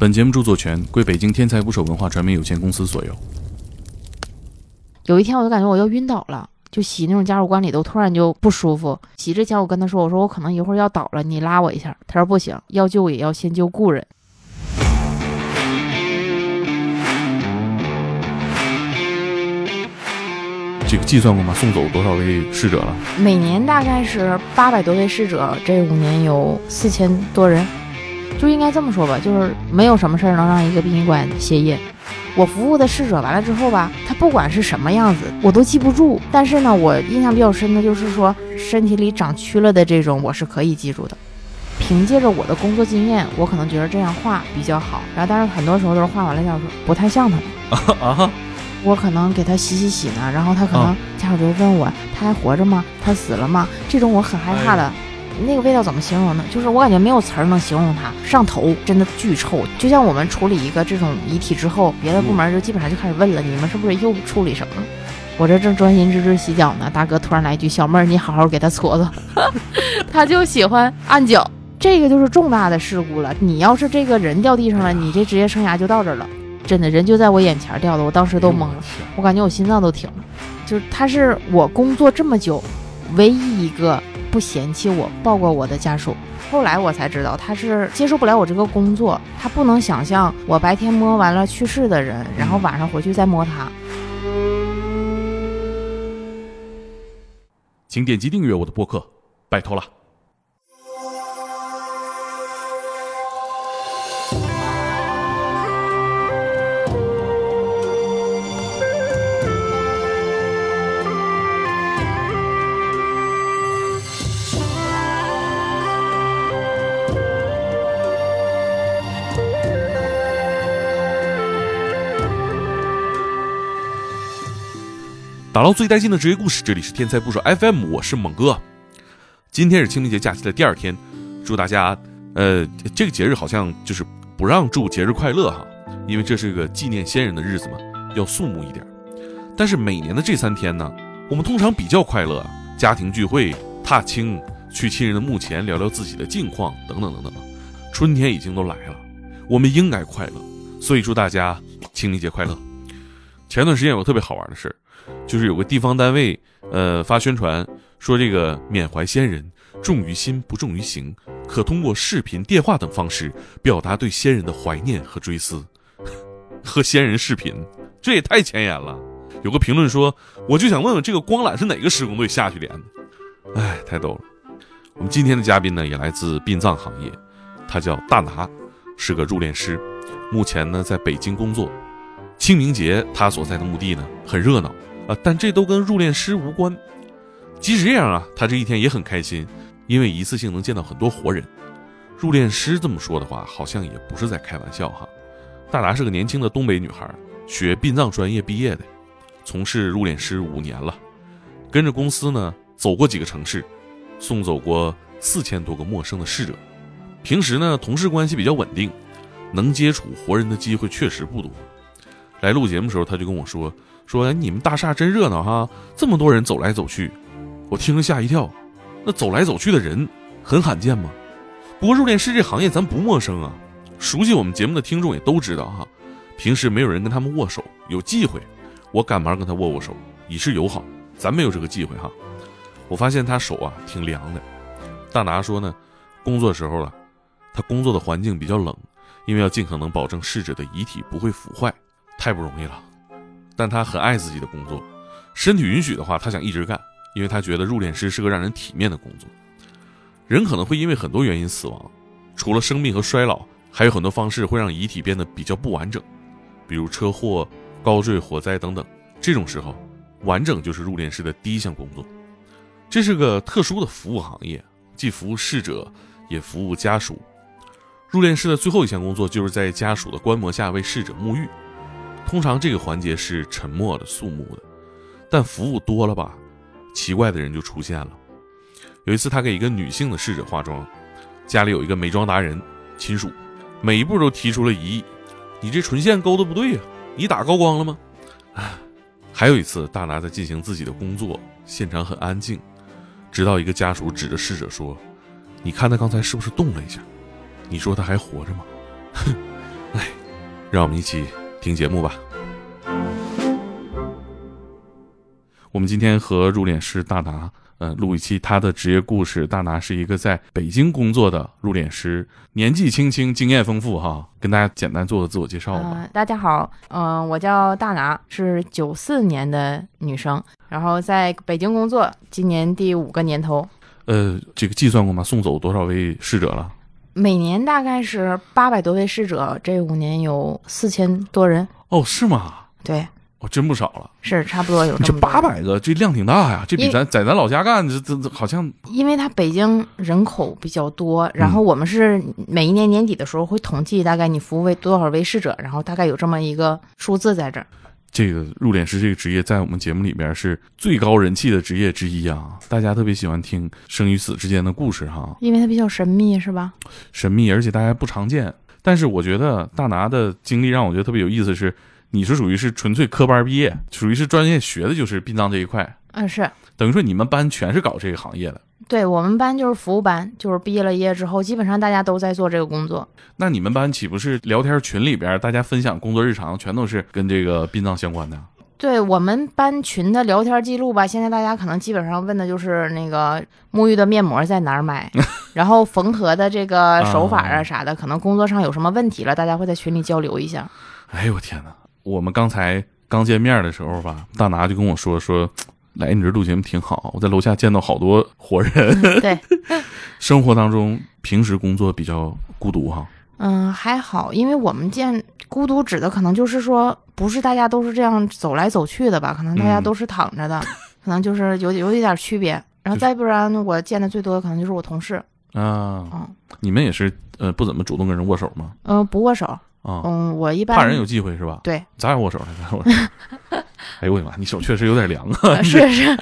本节目著作权归北京天才捕手文化传媒有限公司所有。有一天我就感觉我要晕倒了，就洗那种加入管理都，突然就不舒服。洗之前我跟他说：“我说我可能一会儿要倒了，你拉我一下。”他说：“不行，要救也要先救故人。”这个计算过吗？送走多少位逝者了？每年大概是八百多位逝者，这五年有四千多人。就应该这么说吧，就是没有什么事儿能让一个殡仪馆歇业。我服务的逝者完了之后吧，他不管是什么样子，我都记不住。但是呢，我印象比较深的就是说，身体里长蛆了的这种，我是可以记住的。凭借着我的工作经验，我可能觉得这样画比较好。然后，但是很多时候都是画完了之后不太像他们啊。我可能给他洗洗洗呢，然后他可能家属就问我，他还活着吗？他死了吗？这种我很害怕的。那个味道怎么形容呢？就是我感觉没有词儿能形容它，上头，真的巨臭。就像我们处理一个这种遗体之后，别的部门就基本上就开始问了，你们是不是又处理什么了？我这正专心致志洗脚呢，大哥突然来一句：“小妹儿，你好好给他搓搓。”他就喜欢按脚，这个就是重大的事故了。你要是这个人掉地上了，你这职业生涯就到这儿了。真的人就在我眼前掉的，我当时都懵了，我感觉我心脏都停了。就是他是我工作这么久唯一一个。不嫌弃我抱过我的家属，后来我才知道他是接受不了我这个工作，他不能想象我白天摸完了去世的人，然后晚上回去再摸他。请点击订阅我的播客，拜托了。打捞最带劲的职业故事，这里是天才捕手 FM，我是猛哥。今天是清明节假期的第二天，祝大家，呃，这个节日好像就是不让祝节日快乐哈，因为这是个纪念先人的日子嘛，要肃穆一点。但是每年的这三天呢，我们通常比较快乐，家庭聚会、踏青、去亲人的墓前聊聊自己的近况等等等等。春天已经都来了，我们应该快乐，所以祝大家清明节快乐。前段时间有个特别好玩的事儿。就是有个地方单位，呃，发宣传说这个缅怀先人，重于心不重于行，可通过视频、电话等方式表达对先人的怀念和追思。和先人视频，这也太前沿了。有个评论说，我就想问问这个光缆是哪个施工队下去连的？哎，太逗了。我们今天的嘉宾呢，也来自殡葬行业，他叫大拿，是个入殓师，目前呢在北京工作。清明节他所在的墓地呢，很热闹。啊，但这都跟入殓师无关。即使这样啊，他这一天也很开心，因为一次性能见到很多活人。入殓师这么说的话，好像也不是在开玩笑哈。大达是个年轻的东北女孩，学殡葬专业毕业的，从事入殓师五年了，跟着公司呢走过几个城市，送走过四千多个陌生的逝者。平时呢，同事关系比较稳定，能接触活人的机会确实不多。来录节目的时候，他就跟我说。说你们大厦真热闹哈，这么多人走来走去，我听了吓一跳。那走来走去的人很罕见吗？不过入殓师这行业咱不陌生啊，熟悉我们节目的听众也都知道哈。平时没有人跟他们握手，有忌讳，我赶忙跟他握握手，以示友好。咱没有这个忌讳哈。我发现他手啊挺凉的。大拿说呢，工作时候了，他工作的环境比较冷，因为要尽可能保证逝者的遗体不会腐坏，太不容易了。但他很爱自己的工作，身体允许的话，他想一直干，因为他觉得入殓师是个让人体面的工作。人可能会因为很多原因死亡，除了生病和衰老，还有很多方式会让遗体变得比较不完整，比如车祸、高坠、火灾等等。这种时候，完整就是入殓师的第一项工作。这是个特殊的服务行业，既服务逝者，也服务家属。入殓师的最后一项工作就是在家属的观摩下为逝者沐浴。通常这个环节是沉默的、肃穆的，但服务多了吧，奇怪的人就出现了。有一次，他给一个女性的逝者化妆，家里有一个美妆达人亲属，每一步都提出了疑义：“你这唇线勾的不对呀，你打高光了吗？” 啊还有一次，大拿在进行自己的工作，现场很安静，直到一个家属指着逝者说：“你看他刚才是不是动了一下？你说他还活着吗？” 哼，哎让我们一起听节目吧。我们今天和入殓师大拿，呃，录一期他的职业故事。大拿是一个在北京工作的入殓师，年纪轻轻，经验丰富哈。跟大家简单做个自我介绍吧。呃大家好，嗯、我叫大拿，是九四年的女生，然后在北京工作，今年第五个年头，呃，这个计算过吗？送走多少位逝者了？每年大概是八百多位逝者，这五年有四千多人，哦，是吗？对，哦，真不少了。是差不多有这八百个，这量挺大呀。这比咱在咱老家干，这这这好像因为它北京人口比较多，嗯然后我们是每一年年底的时候会统计大概你服务为多少位逝者，然后大概有这么一个数字在这儿。这个入殓师这个职业在我们节目里边是最高人气的职业之一啊，大家特别喜欢听生与死之间的故事哈，因为它比较神秘，是吧？神秘，而且大家不常见。但是我觉得大拿的经历让我觉得特别有意思是，你是属于是纯粹科班毕业，属于是专业学的就是殡葬这一块，嗯，是等于说你们班全是搞这个行业的。对我们班就是服务班，就是毕业了业之后，基本上大家都在做这个工作。那你们班岂不是聊天群里边大家分享工作日常全都是跟这个殡葬相关的？对我们班群的聊天记录吧，现在大家可能基本上问的就是那个沐浴的面膜在哪儿买，然后缝合的这个手法啊啊啥的，可能工作上有什么问题了，大家会在群里交流一下。哎呦我天哪！我们刚才刚见面的时候吧，大拿就跟我说说，来你这录节目挺好，我在楼下见到好多活人。对，生活当中平时工作比较孤独哈。嗯，还好，因为我们见孤独指的可能就是说，不是大家都是这样走来走去的吧？可能大家嗯都是躺着的，可能就是有有一点区别。然后再不然，我见的最多的可能就是我同事，啊，嗯你们也是呃不怎么主动跟人握手吗？嗯、不握手，啊，嗯，我一般怕人有忌讳是吧？对，咱俩握手来，咱俩握手。哎呦我的妈，你手确实有点凉啊！呃 是是，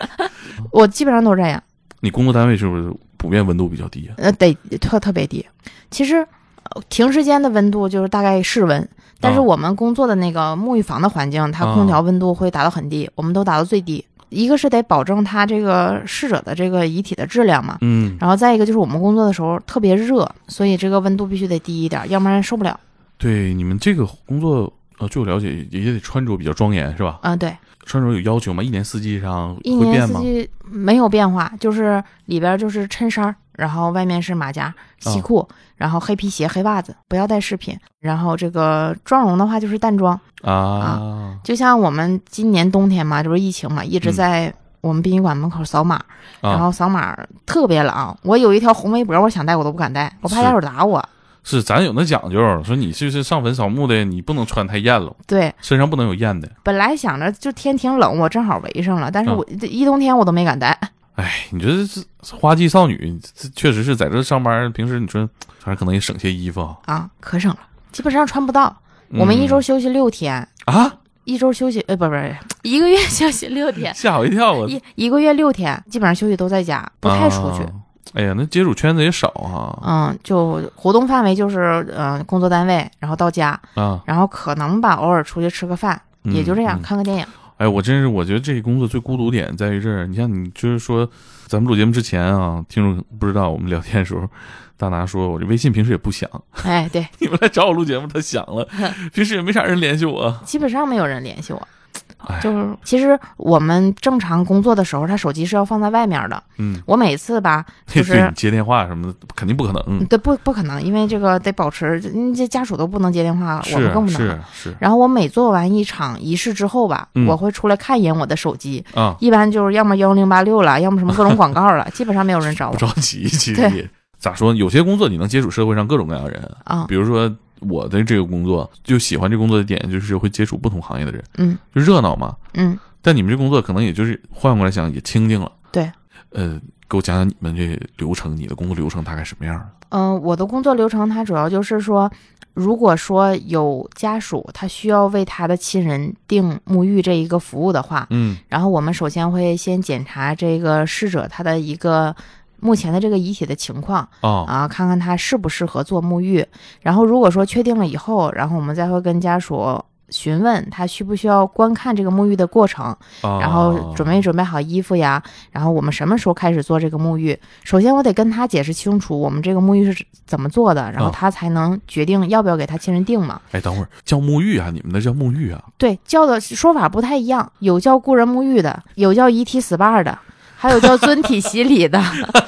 我基本上都是这样，你工作单位是不是普遍温度比较低啊？呃，得特特别低。其实呃停尸间的温度就是大概室温，但是啊我们工作的那个沐浴房的环境，它啊空调温度会达到很低，我们都达到最低。一个是得保证它这个逝者的这个遗体的质量嘛，嗯，然后再一个就是我们工作的时候特别热，所以这个温度必须得低一点，要不然受不了。对，你们这个工作呃，据我了解也也得穿着比较庄严是吧？啊、对，穿着有要求吗？一年四季上会变吗？四季没有变化，就是里边就是衬衫，然后外面是马甲、西裤，然后黑皮鞋、黑袜子，不要带饰品。然后这个妆容的话就是淡妆，啊就像我们今年冬天嘛，这不是疫情嘛，一直嗯在我们殡仪馆门口扫码，然啊！后扫码特别冷。我有一条红围脖，我想戴我都不敢戴，我怕待会儿打我。是咱有那讲究，说你就是上坟扫墓的，你不能穿太艳了，对，身上不能有艳的。本来想着就天挺冷，我正好围上了，但是嗯我这一冬天我都没敢戴。哎，你这是花季少女，这确实是在这上班，平时你说反正可能也省些衣服啊。啊，可省了，基本上穿不到。我们一周嗯休息六天，啊，一周休息，呃，不不是，一个月休息六天，吓我一跳！我一一个月六天，基本上休息都在家，不太出去。啊哎呀，那接触圈子也少啊嗯，就活动范围就是，嗯、工作单位，然后到家，啊，然后可能吧，偶尔出去吃个饭，嗯也就这样，嗯看个电影。哎，我真是我觉得这个工作最孤独点在于这儿。你像你就是说，咱们录节目之前啊，听众不知道我们聊天的时候，大拿说我这微信平时也不响，哎，对，你们来找我录节目，他响了，平时也没啥人联系我。基本上没有人联系我。哎，就是其实我们正常工作的时候，他手机是要放在外面的。嗯，我每次吧，就对是你接电话什么的，肯定不可能。对不不可能，因为这个得保持，嗯这家属都不能接电话，我们更不能。是是然后我每做完一场仪式之后吧，嗯我会出来看一眼我的手机，是啊，一般就是要么幺零八六了，要么什么各种广告了，基本上没有人找不我着急，其实咋说？有些工作你能接触社会上各种各样的人，啊。比如说我的这个工作，就喜欢这工作的点就是会接触不同行业的人，嗯就热闹嘛。嗯，但你们这工作可能也就是换过来想也清静了。对，呃，给我讲讲你们这流程，你的工作流程大概什么样的？嗯、我的工作流程它主要就是说，如果说有家属他需要为他的亲人订沐浴这一个服务的话，嗯然后我们首先会先检查这个逝者他的一个目前的这个遗体的情况哦啊，看看他适不适合做沐浴。然后如果说确定了以后，然后我们再会跟家属询问他需不需要观看这个沐浴的过程，啊然后准备准备好衣服呀，然后我们什么时候开始做这个沐浴？首先我得跟他解释清楚我们这个沐浴是怎么做的，然后啊他才能决定要不要给他亲人定嘛。哎，等会儿叫沐浴啊，你们那叫沐浴啊？对，叫的说法不太一样，有叫故人沐浴的，有叫遗体 SPA 的，还有叫尊体洗礼的，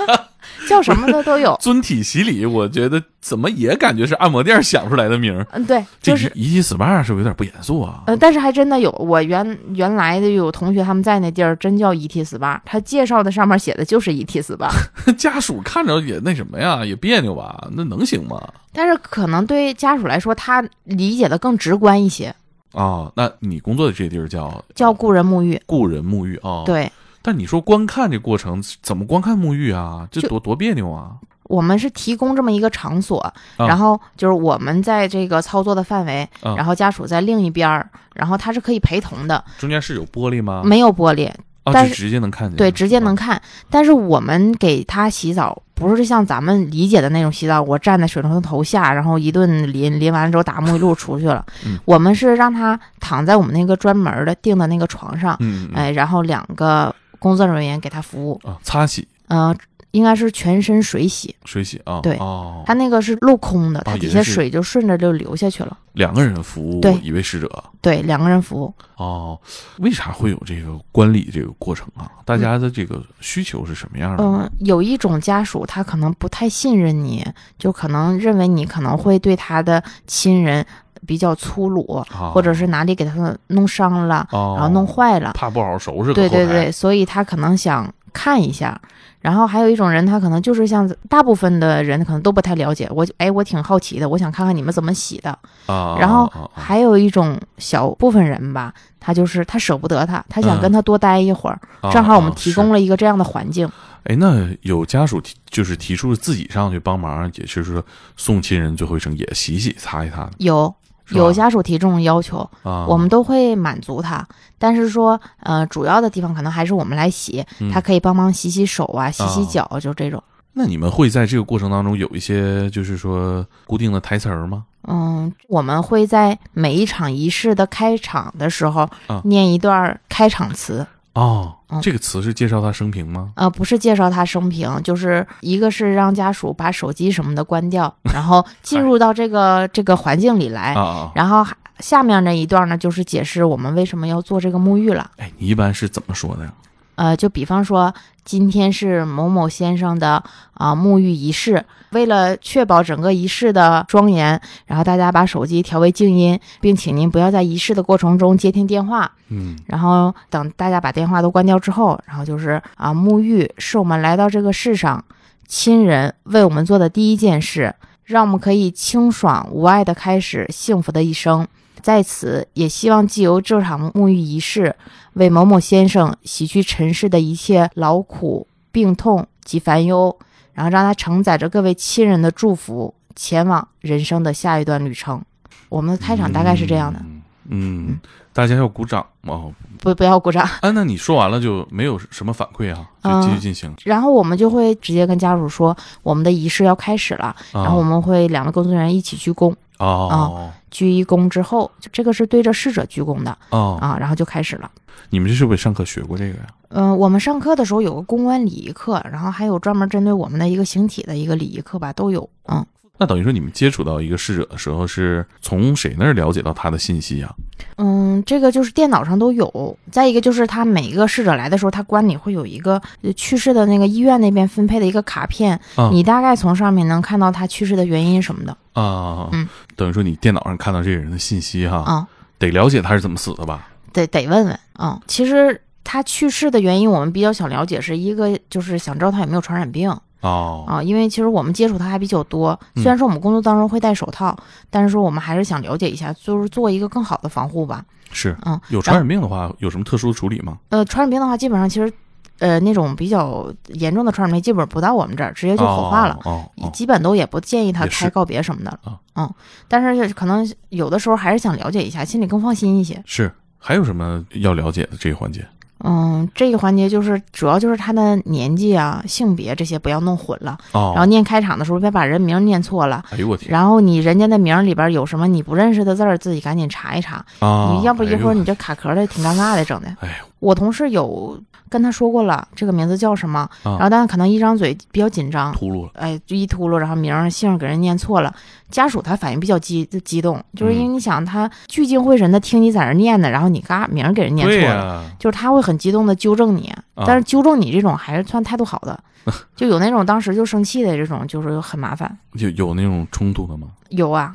叫什么的都有。尊体洗礼，我觉得怎么也感觉是按摩店想出来的名儿。嗯，对，就是。一一 SPA 是不是有点不严肃啊？呃，但是还真的有，我原原来的有同学他们在那地儿真叫 ET SPA，他介绍的上面写的就是 ET SPA，家属看着也那什么呀，也别扭吧？那能行吗？但是可能对家属来说，他理解的更直观一些，啊，那你工作的这地儿叫叫故人沐浴。故人沐浴啊？。对，但你说观看这过程怎么观看沐浴啊？这多多别扭啊！我们是提供这么一个场所，啊然后就是我们在这个操作的范围，啊然后家属在另一边儿，然后他是可以陪同的，中间是有玻璃吗？没有玻璃，啊，但是直接能看见。对，直接能啊看。但是我们给他洗澡，不是像咱们理解的那种洗澡，我站在水龙头下，然后一顿淋，淋完了之后打沐浴露出去了。嗯我们是让他躺在我们那个专门的定的那个床上，哎，然后两个工作人员给他服务，啊，擦洗、呃，应该是全身水洗，水洗啊。对哦，他那个是镂空的，啊他底下水就顺着就流下去了。两个人服务对一位逝者。对，两个人服务。哦，为啥会有这个观礼这个过程啊？大家的这个需求是什么样的？嗯，有一种家属他可能不太信任你，就可能认为你可能会对他的亲人比较粗鲁，啊或者是哪里给他弄伤了，哦，然后弄坏了。怕不好好收拾对对对，所以他可能想看一下。然后还有一种人，他可能就是像大部分的人可能都不太了解，我哎，我挺好奇的，我想看看你们怎么洗的。啊，然后还有一种小部分人吧，他就是他舍不得他，他想嗯跟他多待一会儿。啊正好我们啊提供了一个这样的环境。哎，那有家属提就是提出自己上去帮忙，也就是说送亲人最后一程也洗洗擦一擦有有家属提这种要求，啊。我们都会满足他。但是说，呃，主要的地方可能还是我们来洗，嗯他可以帮忙洗洗手啊，洗洗脚，就这种。那你们会在这个过程当中有一些就是说固定的台词儿吗？嗯，我们会在每一场仪式的开场的时候啊念一段开场词。哦，嗯这个词是介绍他生平吗？呃，不是介绍他生平，就是一个是让家属把手机什么的关掉，然后进入到这个这个环境里来！然后下面那一段呢，就是解释我们为什么要做这个沐浴了。哎，你一般是怎么说的呀？呃，就比方说，今天是某某先生的啊、沐浴仪式，为了确保整个仪式的庄严，然后大家把手机调为静音，并请您不要在仪式的过程中接听电话。嗯然后等大家把电话都关掉之后，然后就是啊，沐浴是我们来到这个世上，亲人为我们做的第一件事，让我们可以清爽无碍的开始幸福的一生。在此，也希望借由这场沐浴仪式，为某某先生洗去尘世的一切劳苦、病痛及烦忧，然后让他承载着各位亲人的祝福，前往人生的下一段旅程。我们的开场大概是这样的，嗯嗯，大家要鼓掌哦。不不要鼓掌。啊，那你说完了就没有什么反馈啊？就嗯继续进行。然后我们就会直接跟家属说，我们的仪式要开始了，啊然后我们会两位工作人员一起鞠躬，哦鞠一躬之后，就这个是对着逝者鞠躬的哦，啊，然后就开始了。你们这是不是上课学过这个呀？嗯、我们上课的时候有个公关礼仪课，然后还有专门针对我们的一个形体的一个礼仪课吧，都有。嗯那等于说你们接触到一个逝者的时候，是从谁那儿了解到他的信息啊？嗯，这个就是电脑上都有。再一个就是他每一个逝者来的时候，他关里会有一个呃去世的那个医院那边分配的一个卡片，啊你大概从上面能看到他去世的原因什么的。啊，嗯，等于说你电脑上看到这个人的信息哈，啊、得了解他是怎么死的吧？得得问问啊、其实他去世的原因，我们比较想了解，是一个就是想知道他有没有传染病哦，啊，因为其实我们接触他还比较多。嗯虽然说我们工作当中会戴手套，但是说我们还是想了解一下，就是做一个更好的防护吧。是嗯，有传染病的话，有什么特殊的处理吗？呃，传染病的话，基本上其实呃那种比较严重的传染病，基本不到我们这儿，直接就火化了。哦哦哦基本都也不建议他开告别什么的了，啊嗯，但是可能有的时候还是想了解一下，心里更放心一些。是。还有什么要了解的这个环节？嗯，这个环节就是主要就是他的年纪啊、性别这些不要弄混了，哦，然后念开场的时候别把人名念错了。哎呦我天然后你人家的名里边有什么你不认识的字儿，自己赶紧查一查。啊！你要不一会儿你这卡壳了挺尴尬的，整的。哎呦我同事有跟他说过了，这个名字叫什么，啊。然后但是可能一张嘴比较紧张，秃噜了，哎，就一秃噜，然后名儿姓给人念错了，家属他反应比较激激动，就是因为你想他聚精会神的听你在那念呢，然后你嘎名儿给人念错了，呀，就是他会很激动的纠正你，啊。但是纠正你这种还是算态度好的，就有那种当时就生气的这种，就是很麻烦。有有那种冲突的吗？有啊，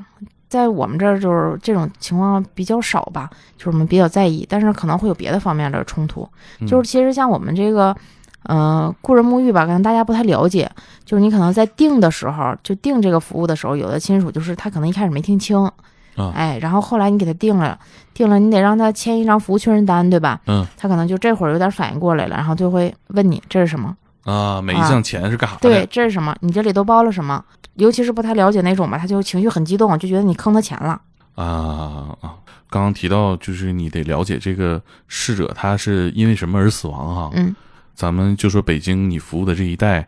在我们这儿就是这种情况比较少吧，就是我们比较在意，但是可能会有别的方面的冲突。嗯就是其实像我们这个，呃，故人沐浴吧，可能大家不太了解，就是你可能在定的时候，就定这个服务的时候，有的亲属就是他可能一开始没听清，啊哎，然后后来你给他定了，定了你得让他签一张服务确认单，对吧？嗯他可能就这会儿有点反应过来了，然后就会问你这是什么。啊，每一项钱是干啥的？对，这是什么？你这里都包了什么？尤其是不太了解那种吧，他就情绪很激动，就觉得你坑他钱了。啊啊！刚刚提到就是你得了解这个逝者他是因为什么而死亡哈。嗯，咱们就说北京你服务的这一代，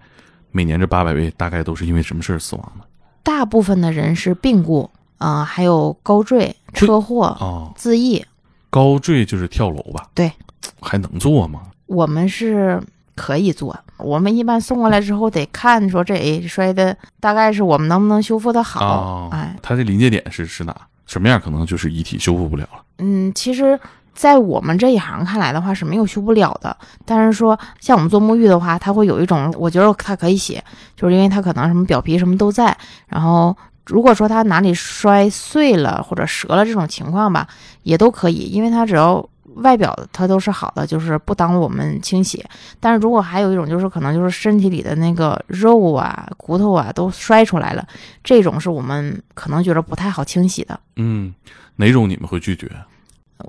每年这八百位大概都是因为什么事儿死亡的？大部分的人是病故，啊、还有高坠、车祸、哦，自缢。高坠就是跳楼吧？对，还能做吗？我们是可以做，我们一般送过来之后得看说这哎摔的大概是我们能不能修复的好。哦，哎，他这临界点是是哪？什么样可能就是遗体修复不了了？嗯，其实，在我们这一行看来的话是没有修不了的。但是说像我们做沐浴的话，它会有一种，我觉得它可以写，就是因为它可能什么表皮什么都在，然后。如果说它哪里摔碎了或者折了这种情况吧，也都可以，因为它只要外表它都是好的，就是不耽误我们清洗。但是如果还有一种就是可能就是身体里的那个肉啊、骨头啊都摔出来了，这种是我们可能觉得不太好清洗的。嗯，哪种你们会拒绝？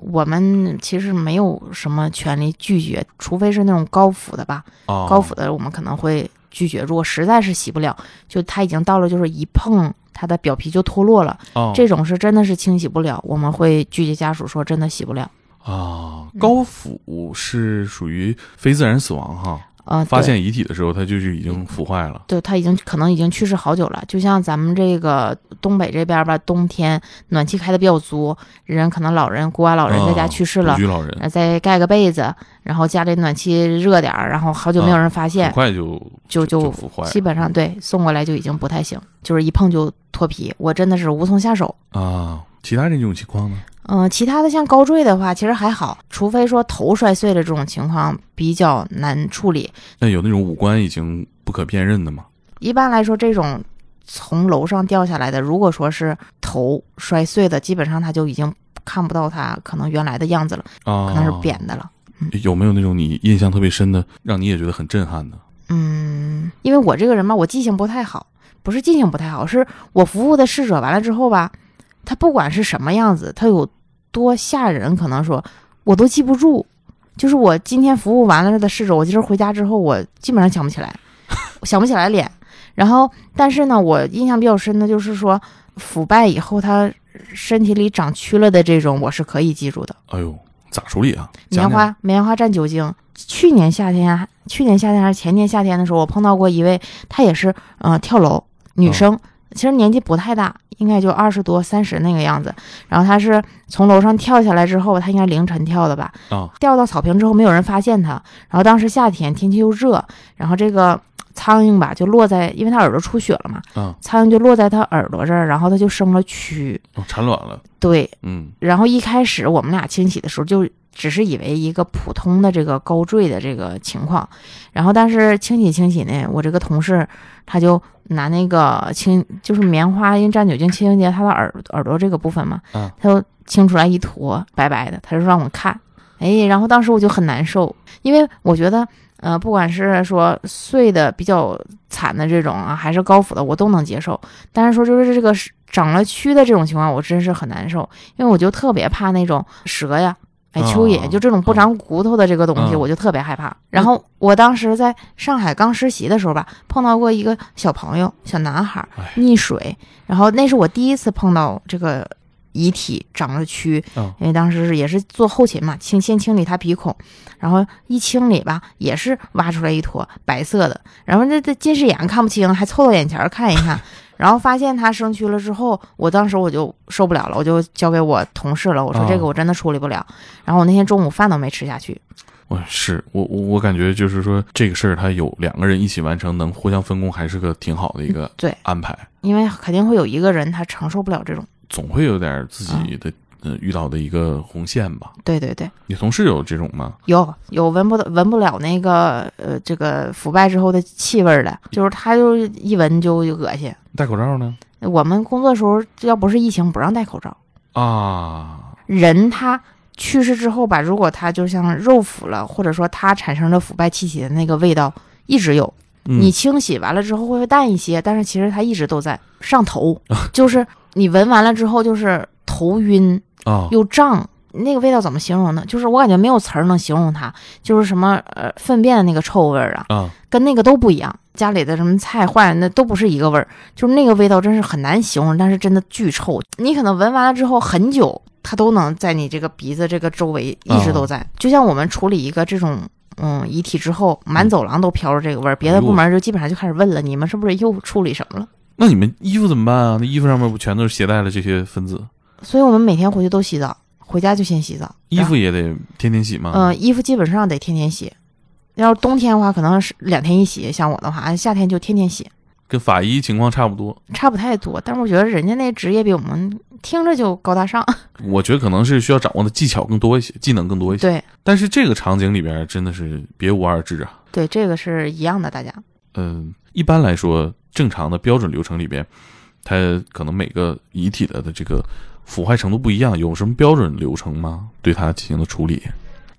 我们其实没有什么权利拒绝，除非是那种高腐的吧，哦，高腐的我们可能会拒绝。如果实在是洗不了，就它已经到了就是一碰它的表皮就脱落了，哦，这种是真的是清洗不了，我们会拒绝家属说真的洗不了。啊，高腐是属于非自然死亡哈。呃，发现遗体的时候，它就是已经腐坏了。对，他已经可能已经去世好久了。就像咱们这个东北这边吧，冬天暖气开的比较足，人可能老人孤寡老人在家啊去世了老人呃再盖个被子，然后家里暖气热点儿，然后好久没有人发现很，快就就就腐坏了基本上对送过来就已经不太行，就是一碰就脱皮，我真的是无从下手。啊。其他这种情况呢？嗯、其他的像高坠的话，其实还好，除非说头摔碎了这种情况比较难处理。那有那种五官已经不可辨认的吗？一般来说，这种从楼上掉下来的，如果说是头摔碎的，基本上他就已经看不到他可能原来的样子了，啊，可能是扁的了。有没有那种你印象特别深的，让你也觉得很震撼的？嗯，因为我这个人嘛，我记性不太好，不是记性不太好，是我服务的逝者完了之后吧，他不管是什么样子，他有多吓人，可能说我都记不住。就是我今天服务完了的侍者，我今儿回家之后，我基本上想不起来，想不起来脸。然后，但是呢，我印象比较深的就是说，腐败以后他身体里长蛆了的这种，我是可以记住的。哎呦，咋处理啊？棉花棉花蘸酒精。去年夏天，去年夏天还是前年夏天的时候，我碰到过一位，她也是呃跳楼女生，其实年纪不太大，应该就二十多三十那个样子。然后他是从楼上跳下来之后，他应该凌晨跳的吧，啊掉到草坪之后没有人发现他。然后当时夏天天气又热，然后这个苍蝇吧就落在，因为他耳朵出血了嘛，啊，苍蝇就落在他耳朵这儿，然后他就生了蛆。哦产卵了。对，嗯然后一开始我们俩清洗的时候，就只是以为一个普通的这个高坠的这个情况，然后但是清洗清洗呢，我这个同事他就拿那个清就是棉花，因为蘸酒精清洁他的耳耳朵这个部分嘛，啊他就清出来一坨白白的，他就让我看，哎，然后当时我就很难受，因为我觉得。呃，不管是说碎的比较惨的这种啊，还是高腐的，我都能接受。但是说就是这个是长了蛆的这种情况，我真是很难受。因为我就特别怕那种蛇呀、哎蚯蚓，啊就这种不长骨头的这个东西，嗯我就特别害怕。然后我当时在上海刚实习的时候吧，碰到过一个小朋友，小男孩哎溺水，然后那是我第一次碰到这个遗体长了蛆，嗯因为当时是也是做后勤嘛，清先清理他鼻孔，然后一清理吧，也是挖出来一坨白色的，然后这这近视眼看不清，还凑到眼前看一看，然后发现他生蛆了之后，我当时我就受不了了，我就交给我同事了，我说啊这个我真的处理不了，然后我那天中午饭都没吃下去。我是我我我感觉就是说这个事儿，他有两个人一起完成，能互相分工，还是个挺好的一个对安排。因为肯定会有一个人他承受不了这种，总会有点自己的、呃遇到的一个红线吧。对对对，你同事有这种吗？有有闻不到闻不了那个呃这个腐败之后的气味儿的，就是他就一闻就恶心。戴口罩呢？我们工作时候要不是疫情不让戴口罩，啊，人他去世之后吧，如果他就像肉腐了，或者说他产生的腐败气体的那个味道一直有，嗯你清洗完了之后会淡一些，但是其实它一直都在上头，就是你闻完了之后就是头晕啊又胀。那个味道怎么形容呢？就是我感觉没有词儿能形容它，就是什么呃粪便的那个臭味儿啊，啊跟那个都不一样。家里的什么菜坏了，那都不是一个味儿，就是那个味道真是很难形容，但是真的巨臭。你可能闻完了之后很久，它都能在你这个鼻子这个周围一直都在。就像我们处理一个这种嗯遗体之后，满走廊都飘着这个味儿，别的部门就基本上就开始问了，你们是不是又处理什么了？那你们衣服怎么办啊？那衣服上面不全都是携带了这些分子？所以我们每天回去都洗澡，回家就先洗澡。衣服也得天天洗吗？嗯、衣服基本上得天天洗。要是冬天的话，可能是两天一洗；像我的话，夏天就天天洗。跟法医情况差不多。差不太多，但是我觉得人家那职业比我们听着就高大上。我觉得可能是需要掌握的技巧更多一些，技能更多一些。对但是这个场景里边真的是别无二致啊。对，这个是一样的，大家。嗯，一般来说，正常的标准流程里边，它可能每个遗体的的这个腐坏程度不一样，有什么标准流程吗？对它进行的处理？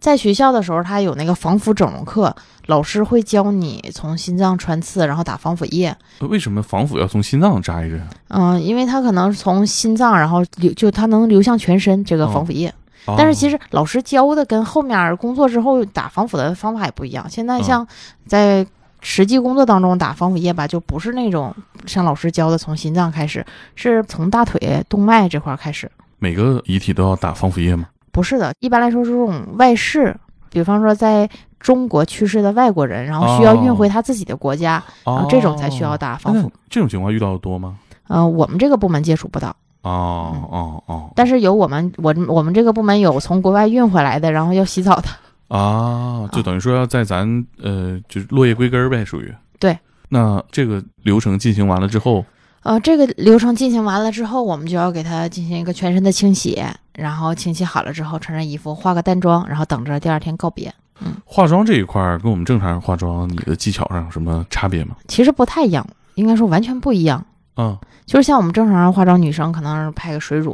在学校的时候，他有那个防腐整容课，老师会教你从心脏穿刺，然后打防腐液。为什么防腐要从心脏摘着？嗯，因为它可能从心脏，然后流就它能流向全身这个防腐液。但是其实实老师教的跟后面工作之后打防腐的方法也不一样。现在像在实际工作当中打防腐液吧，就不是那种像老师教的从心脏开始，是从大腿动脉这块儿开始。每个遗体都要打防腐液吗？不是的，一般来说是这种外事，比方说在中国去世的外国人，然后需要运回他自己的国家，然哦后这种才需要打防腐。那这种情况遇到的多吗？嗯、我们这个部门接触不到，哦哦哦但是有我们我我们这个部门有从国外运回来的，然后要洗澡的。啊，就等于说要在咱呃，就是落叶归根儿呗，属于对。那这个流程进行完了之后，呃，这个流程进行完了之后，我们就要给他进行一个全身的清洗，然后清洗好了之后，穿上衣服，化个淡妆，然后等着第二天告别。嗯化妆这一块儿跟我们正常人化妆，你的技巧上有什么差别吗？其实不太一样，应该说完全不一样。嗯就是像我们正常人化妆，女生可能是拍个水乳，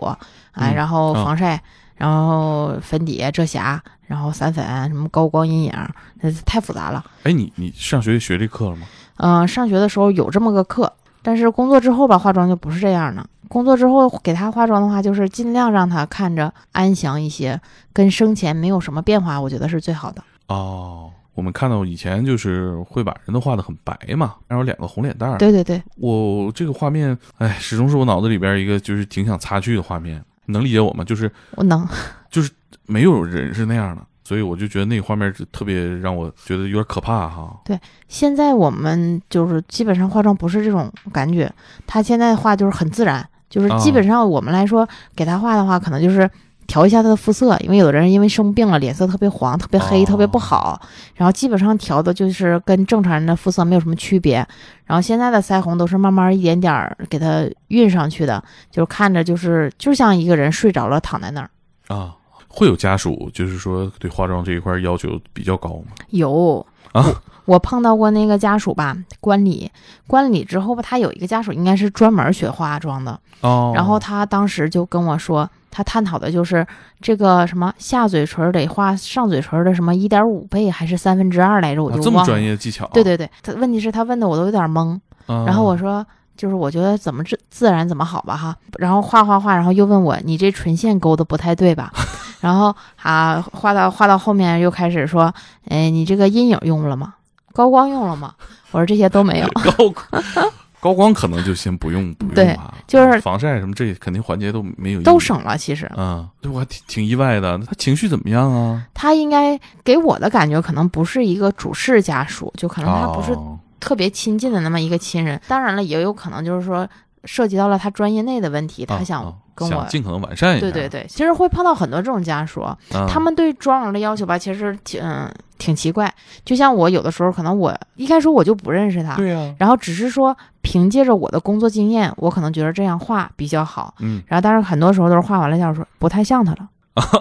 哎，嗯然后啊防晒，然后粉底、遮瑕，然后散粉，什么高光阴影，那太复杂了。哎，你你上学学这课了吗？嗯、上学的时候有这么个课，但是工作之后吧，化妆就不是这样的。工作之后给她化妆的话，就是尽量让她看着安详一些，跟生前没有什么变化，我觉得是最好的。哦，我们看到以前就是会把人都画的很白嘛，然后两个红脸蛋儿。对对对，我这个画面，哎，始终是我脑子里边一个就是挺想擦去的画面。能理解我吗？就是我能。就是没有人是那样的，所以我就觉得那个画面就特别让我觉得有点可怕哈。对现在我们就是基本上化妆不是这种感觉，她现在画就是很自然，就是基本上我们来说给她画的话，可能就是调一下她的肤色，因为有的人因为生病了，脸色特别黄、特别黑、哦特别不好，然后基本上调的就是跟正常人的肤色没有什么区别。然后现在的腮红都是慢慢一点点儿给它晕上去的，就是看着就是就像一个人睡着了躺在那儿。啊，会有家属就是说对化妆这一块要求比较高吗？有啊我我碰到过那个家属吧，观礼，观礼之后吧，他有一个家属应该是专门学化妆的，哦，然后他当时就跟我说，他探讨的就是这个什么下嘴唇得画上嘴唇的什么一点五倍还是三分之二来着，我啊这么就忘了。专业的技巧，对对对，他问题是他问的我都有点懵，啊，然后我说。就是我觉得怎么自自然怎么好吧哈，然后画画画，然后又问我你这唇线勾的不太对吧？然后啊画到画到后面又开始说，哎你这个阴影用了吗？高光用了吗？我说这些都没有。高高光可能就先不用不用对吧，就是防晒什么这肯定环节都没有都省了。其实嗯，对我还挺挺意外的。那他情绪怎么样啊？他应该给我的感觉可能不是一个主事家属，就可能他不是哦特别亲近的那么一个亲人。当然了，也有可能就是说涉及到了他专业内的问题，他啊想啊跟我。想尽可能完善一下。对对对，其实会碰到很多这种家属，啊他们对妆容的要求吧，其实挺、嗯、挺奇怪。就像我有的时候，可能我一开始我就不认识他，对呀，然后只是说凭借着我的工作经验，我可能觉得这样画比较好。嗯然后但是很多时候都是画完了，家属说不太像他了，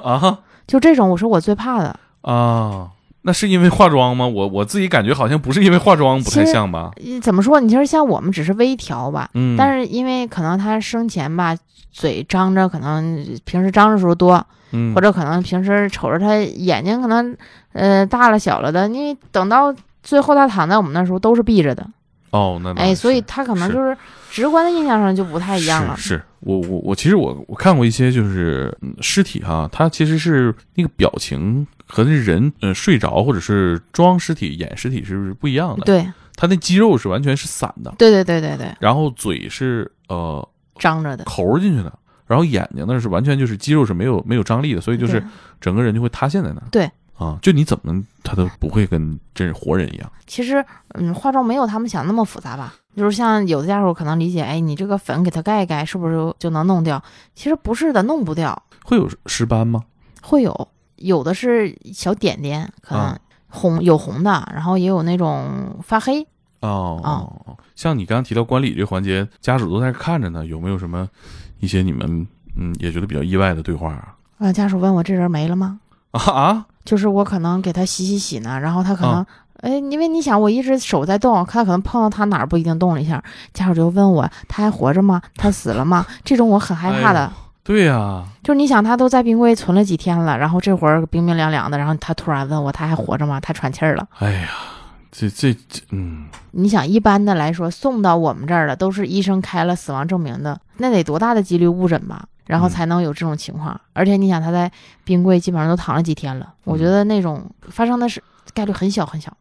啊就这种，我说我最怕的。啊，那是因为化妆吗？我我自己感觉好像不是因为化妆不太像吧。呃怎么说？你其实像我们只是微调吧，嗯，但是因为可能他生前吧，嘴张着，可能平时张着时候多，嗯或者可能平时瞅着他眼睛可能呃大了小了的，你等到最后他躺在我们那时候都是闭着的，哦，那倒哎，所以他可能就是直观的印象上就不太一样了。是是我我我其实我我看过一些就是嗯尸体哈，它其实是那个表情和那人呃睡着或者是装尸体演尸体是不一样的。对他那肌肉是完全是散的，对对对对对，然后嘴是呃张着的，抠进去的，然后眼睛呢是完全就是肌肉是没有没有张力的，所以就是整个人就会塌陷在那儿。对啊，就你怎么他都不会跟真是活人一样。其实，嗯，化妆没有他们想那么复杂吧？就是像有的家属可能理解，哎，你这个粉给它盖一盖，是不是就能弄掉？其实不是的，弄不掉，会有尸斑吗？会有，有的是小点点，可能啊红、有红的，然后也有那种发黑。哦哦哦，像你刚刚提到观礼这个环节，家属都在看着呢，有没有什么一些你们嗯也觉得比较意外的对话啊？啊，家属问我这人没了吗？啊啊就是我可能给他洗洗洗呢，然后他可能。啊哎，因为你想，我一直手在动，他可能碰到他哪儿不一定动了一下，家属就问我他还活着吗？他死了吗？这种我很害怕的。哎对呀、就是你想，他都在冰柜存了几天了，然后这会儿冰冰凉凉的，然后他突然问我他还活着吗？他喘气儿了。哎呀，这这这，嗯，你想，一般的来说，送到我们这儿的都是医生开了死亡证明的，那得多大的几率误诊吧？然后嗯才能有这种情况。而且你想，他在冰柜基本上都躺了几天了，我觉得那种发生的是概率很小很小。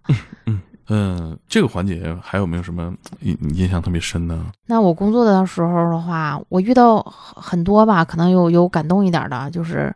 嗯，这个环节还有没有什么印印象特别深的？那我工作的时候的话，我遇到很很多吧，可能有有感动一点的，就是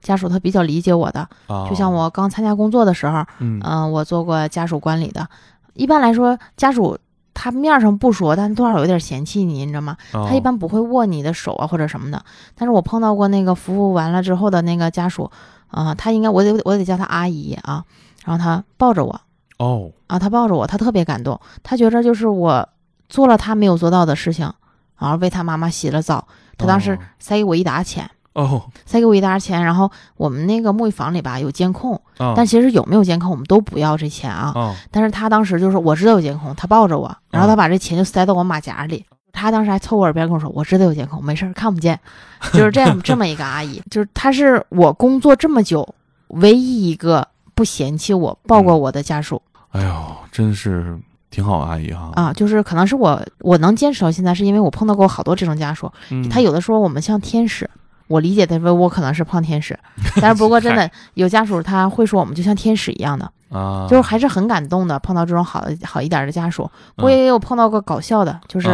家属他比较理解我的，啊，就像我刚参加工作的时候。嗯嗯、我做过家属管理的。一般来说，家属他面上不说，但多少有点嫌弃你，你知道吗？哦他一般不会握你的手啊或者什么的。但是我碰到过那个服务完了之后的那个家属，啊、他应该我得我得叫他阿姨啊，然后他抱着我哦啊，他抱着我，他特别感动，他觉着就是我做了他没有做到的事情，然后为他妈妈洗了澡，他当时哦塞给我一沓钱。哦塞给我一沓钱，然后我们那个沐浴房里吧有监控，啊，但其实有没有监控我们都不要这钱啊。啊但是他当时就是我知道有监控，他抱着我，然后他把这钱就塞到我马甲里。他当时还凑我耳边跟我说：“我知道有监控，没事儿，看不见。”就是这样这么一个阿姨，就是她是我工作这么久唯一一个不嫌弃我抱过我的家属、哎呦，真是挺好阿姨哈啊。就是可能是我我能坚持到现在，是因为我碰到过好多这种家属。嗯他有的时候我们像天使，我理解的为我可能是胖天使，但是不过真的有家属他会说我们就像天使一样的。啊，就是还是很感动的，碰到这种好的好一点的家属。嗯我也有碰到过搞笑的，就是，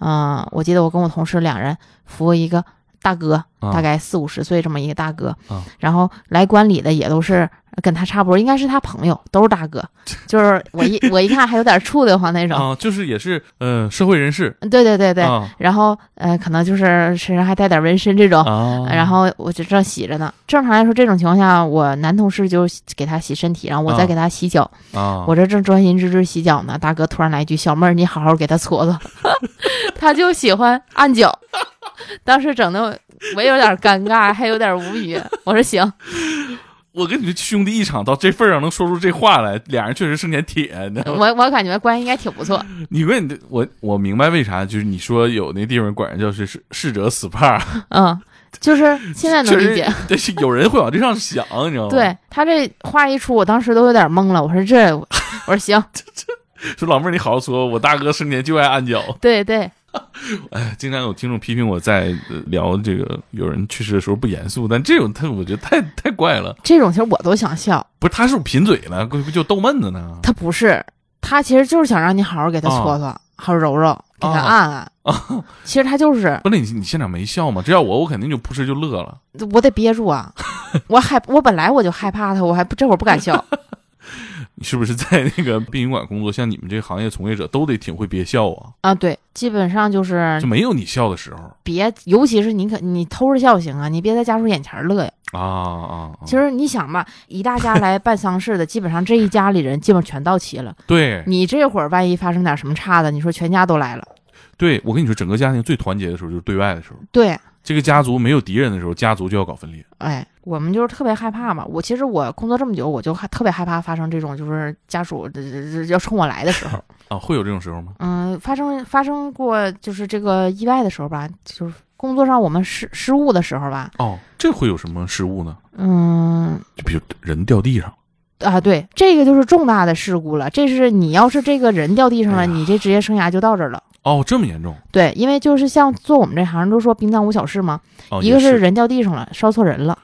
嗯嗯、我记得我跟我同事两人服务一个大哥，啊大概四五十岁这么一个大哥，啊然后来观礼的也都是跟他差不多，应该是他朋友，都是大哥，就是我一我一看还有点怵得慌那种。啊，就是也是呃社会人士对对对对，啊然后呃，可能就是身上还带点纹身这种。啊，然后我就正洗着呢。正常来说，这种情况下，我男同事就给他洗身体，然后我再啊给他洗脚。啊，我这正专心致志洗脚呢，大哥突然来一句：“小妹儿，你好好给他搓搓。”他就喜欢按脚，当时整的我有点尴尬，还有点无语。我说行，我跟你这兄弟一场到这份上能说出这话来，俩人确实生前铁？我我感觉关系应该挺不错。你问你我我明白为啥，就是你说有那地方管人叫是是逝者死帕，嗯，就是现在能理解。，但是有人会往这上想，你知道吗？，对他这话一出，我当时都有点懵了。我说这，我说行，这这说老妹儿你好好说，我大哥生前就爱按脚。对对，哎，经常有听众批评我在呃聊这个有人去世的时候不严肃，但这种他我觉得太太怪了。这种其实我都想笑。不是他是不是贫嘴呢，不就逗闷子呢？他不是，他其实就是想让你好好给他搓搓，好好揉揉。给他按按按。其实他就是不是你你现场没笑吗？这要我，我肯定就扑哧就乐了。我得憋住啊，我害我本来我就害怕他，我还不这会儿不敢笑。你是不是在那个殡仪馆工作？像你们这个行业从业者都得挺会憋笑啊，啊，对，基本上就是就没有你笑的时候别，尤其是你可你偷着笑行啊，你别在家属眼前乐呀。啊啊！啊其实你想吧，一大家来办丧事的，基本上这一家里人基本全到齐了。对你这会儿万一发生点什么差的，你说全家都来了。对，我跟你说，整个家庭最团结的时候就是对外的时候。对，这个家族没有敌人的时候，家族就要搞分裂。哎，我们就是特别害怕嘛。我其实我工作这么久，我就还特别害怕发生这种就是家属要冲我来的时候。啊，会有这种时候吗？嗯，发生发生过就是这个意外的时候吧，就是工作上我们失失误的时候吧。哦，这会有什么失误呢？嗯就比如人掉地上，啊，对，这个就是重大的事故了。这是你要是这个人掉地上了，哎你这职业生涯就到这儿了。哦，这么严重？对，因为就是像做我们这行，都说殡葬无小事嘛，哦，一个是人掉地上了，烧错人了，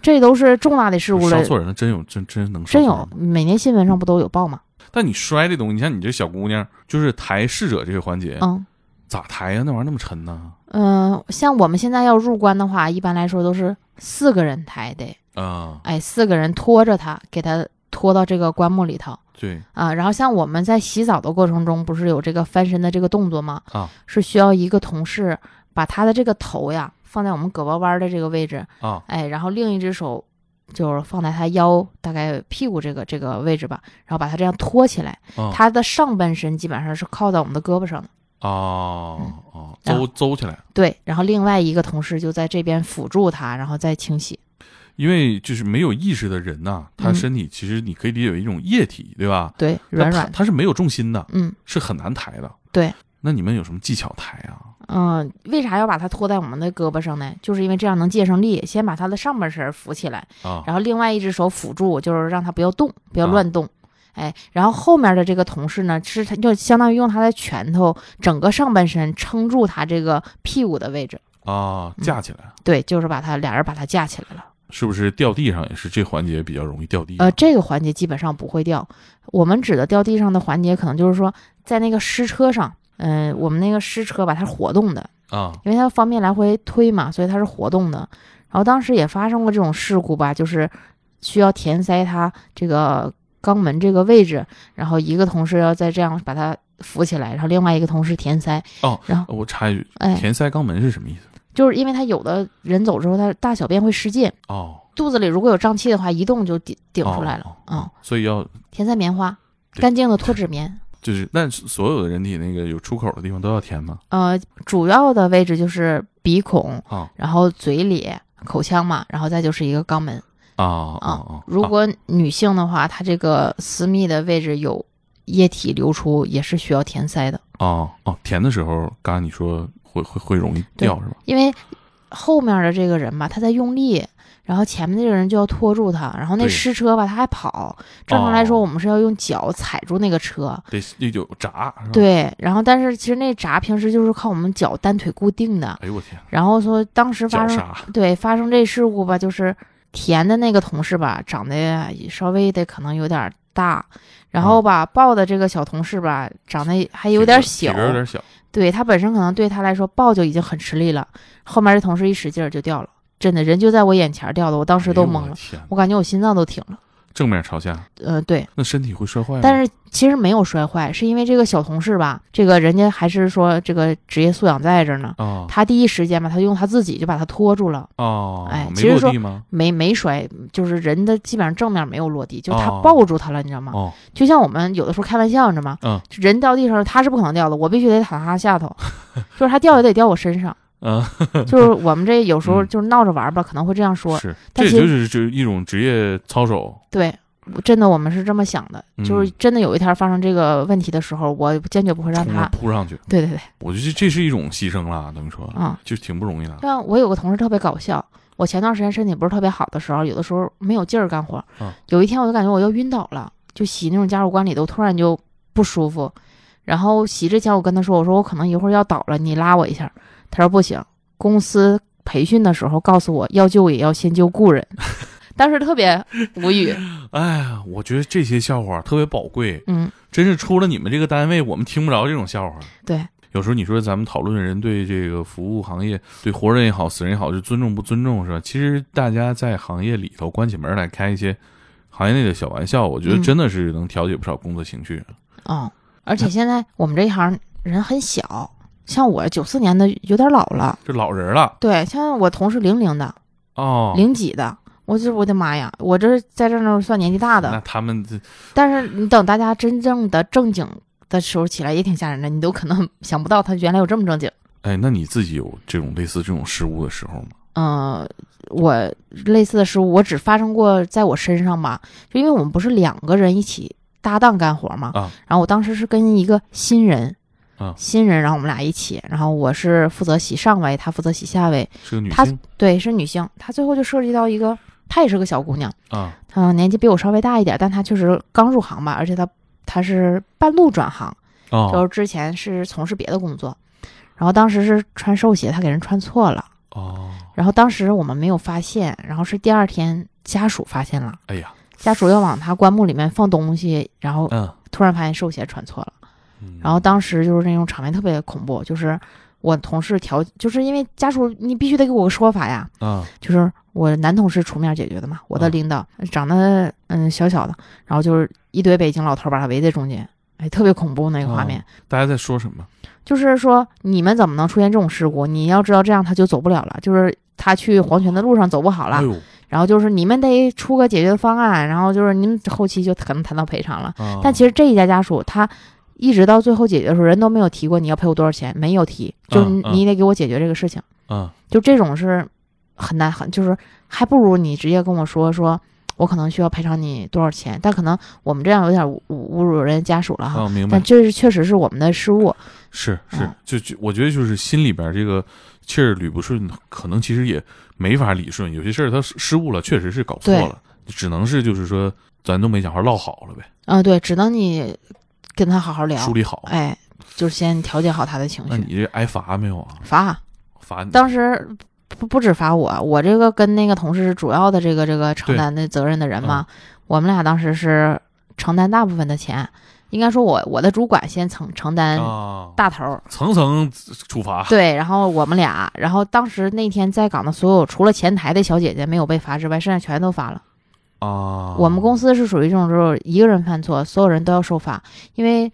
这都是重大的事故了。烧错人了，真有真真能烧真有每年新闻上不都有报吗？但你摔这东西，你像你这小姑娘，就是抬逝者这个环节，嗯咋抬呀？那玩意儿那么沉呢？嗯、呃像我们现在要入棺的话，一般来说都是四个人抬的，啊，哎，四个人拖着他，给他拖到这个棺木里头对啊。然后像我们在洗澡的过程中，不是有这个翻身的这个动作吗？啊是需要一个同事把他的这个头呀放在我们胳膊弯儿的这个位置，啊哎，然后另一只手就是放在他腰大概屁股这个这个位置吧，然后把他这样托起来，啊他的上半身基本上是靠在我们的胳膊上的。啊嗯啊，然后邹邹起来，对，然后另外一个同事就在这边辅助他，然后再清洗。因为就是没有意识的人呐，他嗯身体其实你可以理解为一种液体，对吧？对，软软。他他是没有重心的，嗯是很难抬的。对，那你们有什么技巧抬啊？嗯、为啥要把他拖在我们的胳膊上呢？就是因为这样能借上力，先把他的上半身扶起来，啊然后另外一只手辅助，就是让他不要动，不要啊乱动。哎，然后后面的这个同事呢，是他就相当于用他的拳头整个上半身撑住他这个屁股的位置，啊，嗯架起来，对，就是把他俩人把他架起来了。是不是掉地上也是这环节比较容易掉地上？呃，这个环节基本上不会掉。我们指的掉地上的环节，可能就是说在那个尸车上，嗯、我们那个尸车吧，它是活动的，啊因为它方便来回推嘛，所以它是活动的。然后当时也发生过这种事故吧，就是需要填塞它这个肛门这个位置，然后一个同事要再这样把它扶起来，然后另外一个同事填塞。哦，然后我插一句，哎，填塞肛门是什么意思？就是因为他有的人走之后，他大小便会失禁，哦，肚子里如果有胀气的话，一动就顶顶出来了哦。嗯、哦所以要填塞棉花，干净的脱脂棉。就是，那所有的人体那个有出口的地方都要填吗？呃，主要的位置就是鼻孔，啊然后嘴里、口腔嘛，然后再就是一个肛门啊啊啊！。如果女性的话，她这个私密的位置有液体流出，也是需要填塞的，哦哦，填的时候，刚刚你说会会会容易掉是吧？因为后面的这个人吧，他在用力。然后前面那个人就要拖住他，然后那对尸车吧，他还跑。正常来说，哦我们是要用脚踩住那个车，得得有闸？。对。然后，但是其实那闸平时就是靠我们脚单腿固定的。哎呦我天，然后说当时发生对，发生这事故吧，就是田的那个同事吧，长得稍微的可能有点大，然后吧，抱的这个小同事吧，长得还有点小有点小。对他本身可能对他来说抱就已经很吃力了，后面这同事一使劲儿就掉了，真的人就在我眼前掉的，我当时都懵了，我，我感觉我心脏都停了。正面朝下，呃，对，那身体会摔坏吗？但是其实没有摔坏，是因为这个小同事吧，这个人家还是说这个职业素养在这儿呢。啊他第一时间吧，他用他自己就把他拖住了，哦，没哎其实说落地吗？没没摔，就是人的基本上正面没有落地，就是他哦抱住他了，你知道吗？哦，就像我们有的时候开玩笑，你知道吗？嗯人掉地上，他是不可能掉的，我必须得躺他下头，就是他掉也得掉我身上。嗯，就是我们这有时候嗯就是闹着玩儿吧，可能会这样说。是，这就是就是一种职业操守。对，真的我们是这么想的，就是嗯真的有一天发生这个问题的时候，我坚决不会让他。扑上去，对对对，我觉得这这是一种牺牲了，等于说，啊、就挺不容易的。像我有个同事特别搞笑，我前段时间身体不是特别好的时候，有的时候没有劲儿干活，嗯有一天我就感觉我要晕倒了，就洗那种加热管理都突然就不舒服，然后洗之前我跟他说，我说我可能一会儿要倒了，你拉我一下，他说不行，公司培训的时候告诉我要救也要先救故人，当时特别无语，哎呀，我觉得这些笑话特别宝贵，嗯，真是出了你们这个单位，我们听不着这种笑话。对，有时候你说咱们讨论人对这个服务行业，对活人也好，死人也好，就尊重不尊重是吧？其实大家在行业里头关起门来开一些行业内的小玩笑，我觉得嗯真的是能调节不少工作情绪。嗯，而且现在我们这一行人很小，像我九四年的有点老了，这老人了对，像我同事零零的，哦，零几的，我就是我的妈呀，我这在这儿呢算年纪大的那的，他们这但是你等大家真正的正经的时候起来也挺吓人的，你都可能 想不到他原来有这么正经。哎，那你自己有这种类似这种失误的时候吗？嗯、我类似的失误我只发生过在我身上吧，就因为我们不是两个人一起搭档干活嘛，啊然后我当时是跟一个新人。啊。新人，然后我们俩一起，然后我是负责洗上位，她负责洗下位，她是个女性对，是女性。她最后就涉及到一个，她也是个小姑娘，啊。她年纪比我稍微大一点，但她确实刚入行吧，而且她她是半路转行，就哦是之前是从事别的工作，然后当时是穿寿鞋，她给人穿错了，哦，然后当时我们没有发现，然后是第二天家属发现了，哎呀，家属要往她棺木里面放东西，然后嗯，突然发现寿鞋穿错了。嗯然后当时就是那种场面特别恐怖，就是我同事调，就是因为家属你必须得给我个说法呀，啊就是我男同事出面解决的嘛，我的嗯领导长得嗯小小的，然后就是一堆北京老头把他围在中间，哎，特别恐怖那个画面。大家在说什么？就是说你们怎么能出现这种事故？你要知道这样他就走不了了，就是他去黄泉的路上走不好了哎，然后就是你们得出个解决的方案，然后就是你们后期就可能谈到赔偿了。啊！但其实这一家家属他一直到最后解决的时候，人都没有提过你要赔我多少钱，没有提，就你得给我解决这个事情。啊就这种是很难很，就是还不如你直接跟我说说，我可能需要赔偿你多少钱，但可能我们这样有点侮侮辱人家属了哈。哦，明白但，这是确实是我们的失误，是是嗯，就就我觉得就是心里边这个气儿捋不顺，可能其实也没法理顺，有些事儿他失失误了，确实是搞错对了，只能是就是说咱都没讲话唠好了呗，嗯、对，只能你跟他好好聊梳，理好。哎，就是先调节好他的情绪，那你这挨罚没有啊？罚。罚你当时不不止罚我，我这个跟那个同事是主要的这个这个承担的责任的人嘛，嗯我们俩当时是承担大部分的钱，应该说我我的主管先承承担啊，大头儿，层层处罚。对，然后我们俩，然后当时那天在岗的所有除了前台的小姐姐没有被罚之外，剩下全都罚了。啊，我们公司是属于这种，就是一个人犯错，所有人都要受罚，因为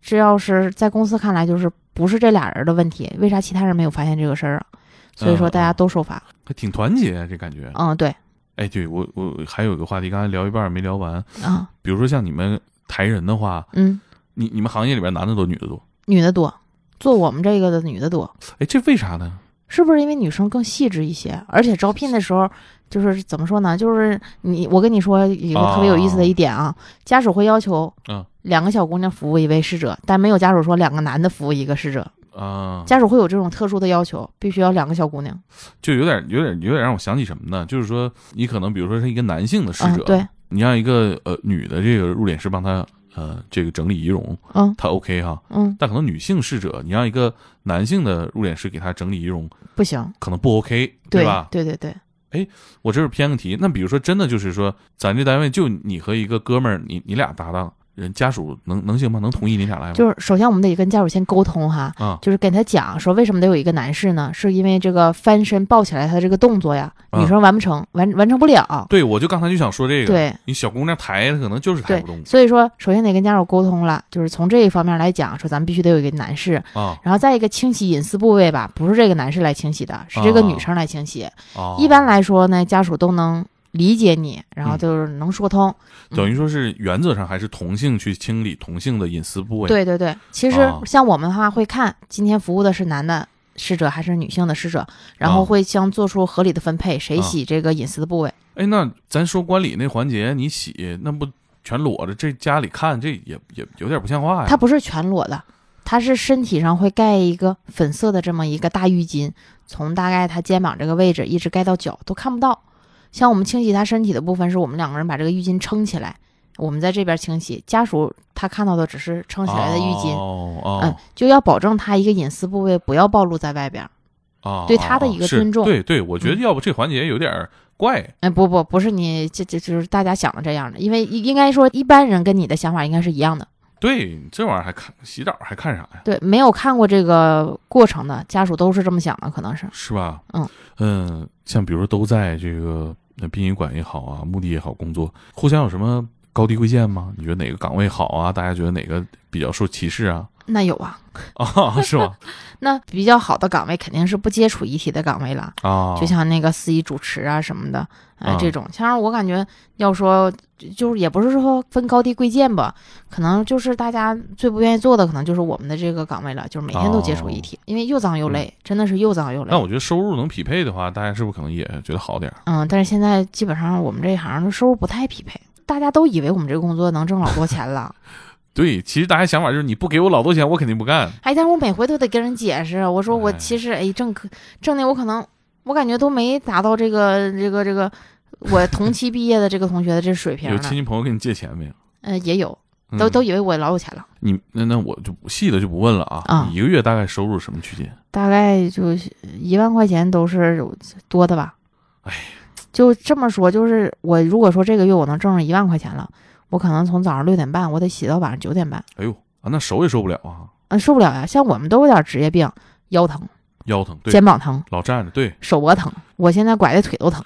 这要是在公司看来就是不是这俩人的问题，为啥其他人没有发现这个事儿啊？所以说大家都受罚。还挺团结啊，这感觉。嗯，对，哎，对我我还有一个话题，刚才聊一半没聊完，啊，比如说像你们抬人的话，嗯，你你们行业里边男的多，女的多？女的多，做我们这个的女的多，哎，这为啥呢？是不是因为女生更细致一些？而且招聘的时候，就是怎么说呢？就是你，我跟你说一个特别有意思的一点啊，家属会要求，嗯，两个小姑娘服务一位逝者，但没有家属说两个男的服务一个逝者，啊，家属会有这种特殊的要求，必须要两个小姑娘。就有点有点有点让我想起什么呢？就是说，你可能比如说是一个男性的逝者，，嗯对，你让一个呃女的这个入殓师帮他呃这个整理仪容，嗯他 OK 哈，嗯，但可能女性侍者，你让一个男性的入殓师给他整理仪容，不行，可能不 OK，对吧？对对对，我这是偏个题。那比如说，真的就是说，咱这单位就你和一个哥们儿，你你俩搭档，人家属能能行吗？能同意你俩来吗？就是首先我们得跟家属先沟通哈，啊就是跟他讲说为什么得有一个男士呢？是因为这个翻身抱起来他的这个动作呀，啊女生完不成，完完成不了。对，我就刚才就想说这个，对你小姑娘抬可能就是抬不动，所以说首先得跟家属沟通了，就是从这一方面来讲，说咱们必须得有一个男士，啊然后再一个清洗隐私部位吧，不是这个男士来清洗的，是这个啊女生来清洗。啊，一般来说呢，家属都能理解你，然后嗯就是能说通。等于说是原则上还是同性去清理同性的隐私部位。，对对对，其实啊像我们的话会看今天服务的是男的逝者还是女性的逝者，然后啊会将做出合理的分配，谁啊洗这个隐私的部位。哎，那咱说管理那环节，你洗那不全裸着，这家里看这也也有点不像话呀。它不是全裸的，它是身体上会盖一个粉色的这么一个大浴巾，从大概他肩膀这个位置一直盖到脚都看不到。像我们清洗他身体的部分，是我们两个人把这个浴巾撑起来，我们在这边清洗，家属他看到的只是撑起来的浴巾。哦就要保证他一个隐私部位不要暴露在外边对他的一个尊重对对，我觉得嗯要不这环节有点怪。哎，不不，不是你这这就是大家想的这样的，因为应应该说一般人跟你的想法应该是一样的。对这玩意儿还看洗澡还看啥呀？对，没有看过这个过程的家属都是这么想的，可能是。是吧？嗯嗯，像比如说都在这个呃殡仪馆也好啊，墓地也好工作，互相有什么高低贵贱吗？你觉得哪个岗位好啊？大家觉得哪个比较受歧视啊？那有啊，啊，是吗？那比较好的岗位肯定是不接触遗体的岗位了，啊，就像那个司仪主持啊什么的，呃，啊这种。像我感觉要说，就就是也不是说分高低贵贱吧，可能就是大家最不愿意做的，可能就是我们的这个岗位了，就是每天都接触遗体，因为又脏又累，真的是又脏又累那。我觉得收入能匹配的话，大家是不是可能也觉得好点儿？嗯，但是现在基本上我们这一行的收入不太匹配，大家都以为我们这个工作能挣老多钱了。对，其实大家想法就是你不给我老多钱，我肯定不干。哎，但是我每回都得跟人解释，我说我哎其实哎挣可挣的我可能我感觉都没达到这个这个这个我同期毕业的这个同学的这水平。有亲戚朋友给你借钱没有？呃，也有，嗯都都以为我老有钱了，你那那我就不细的就不问了啊。啊你一个月大概收入什么区间？大概就一万块钱都是多的吧。哎，就这么说，就是我如果说这个月我能挣上一万块钱了，我可能从早上六点半我得洗到晚上九点半，哎呦啊，那手也受不了啊，嗯，受不了呀。像我们都有点职业病，腰疼、腰疼，对，肩膀疼、老站着，对，手脖疼，我现在拐的腿都疼。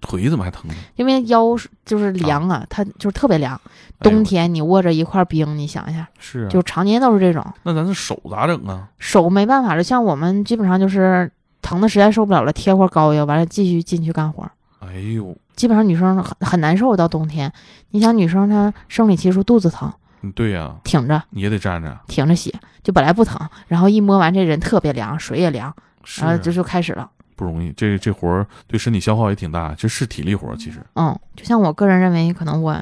腿怎么还疼呢？因为腰就是凉啊，它就是特别凉。冬天你握着一块冰，你想一下，是啊，就常年都是这种。那咱这手咋整啊？手没办法了，像我们基本上就是疼的实在受不了了，贴块膏药，完了继续进去干活。哎呦，基本上女生很很难受，到冬天，你想女生她生理期时候肚子疼，嗯对呀、挺着你也得站着，挺着洗，就本来不疼，然后一摸完这人特别凉，水也凉，然后就就开始了。不容易。这这活儿对身体消耗也挺大，这是体力活儿，其实。嗯，就像我个人认为，可能我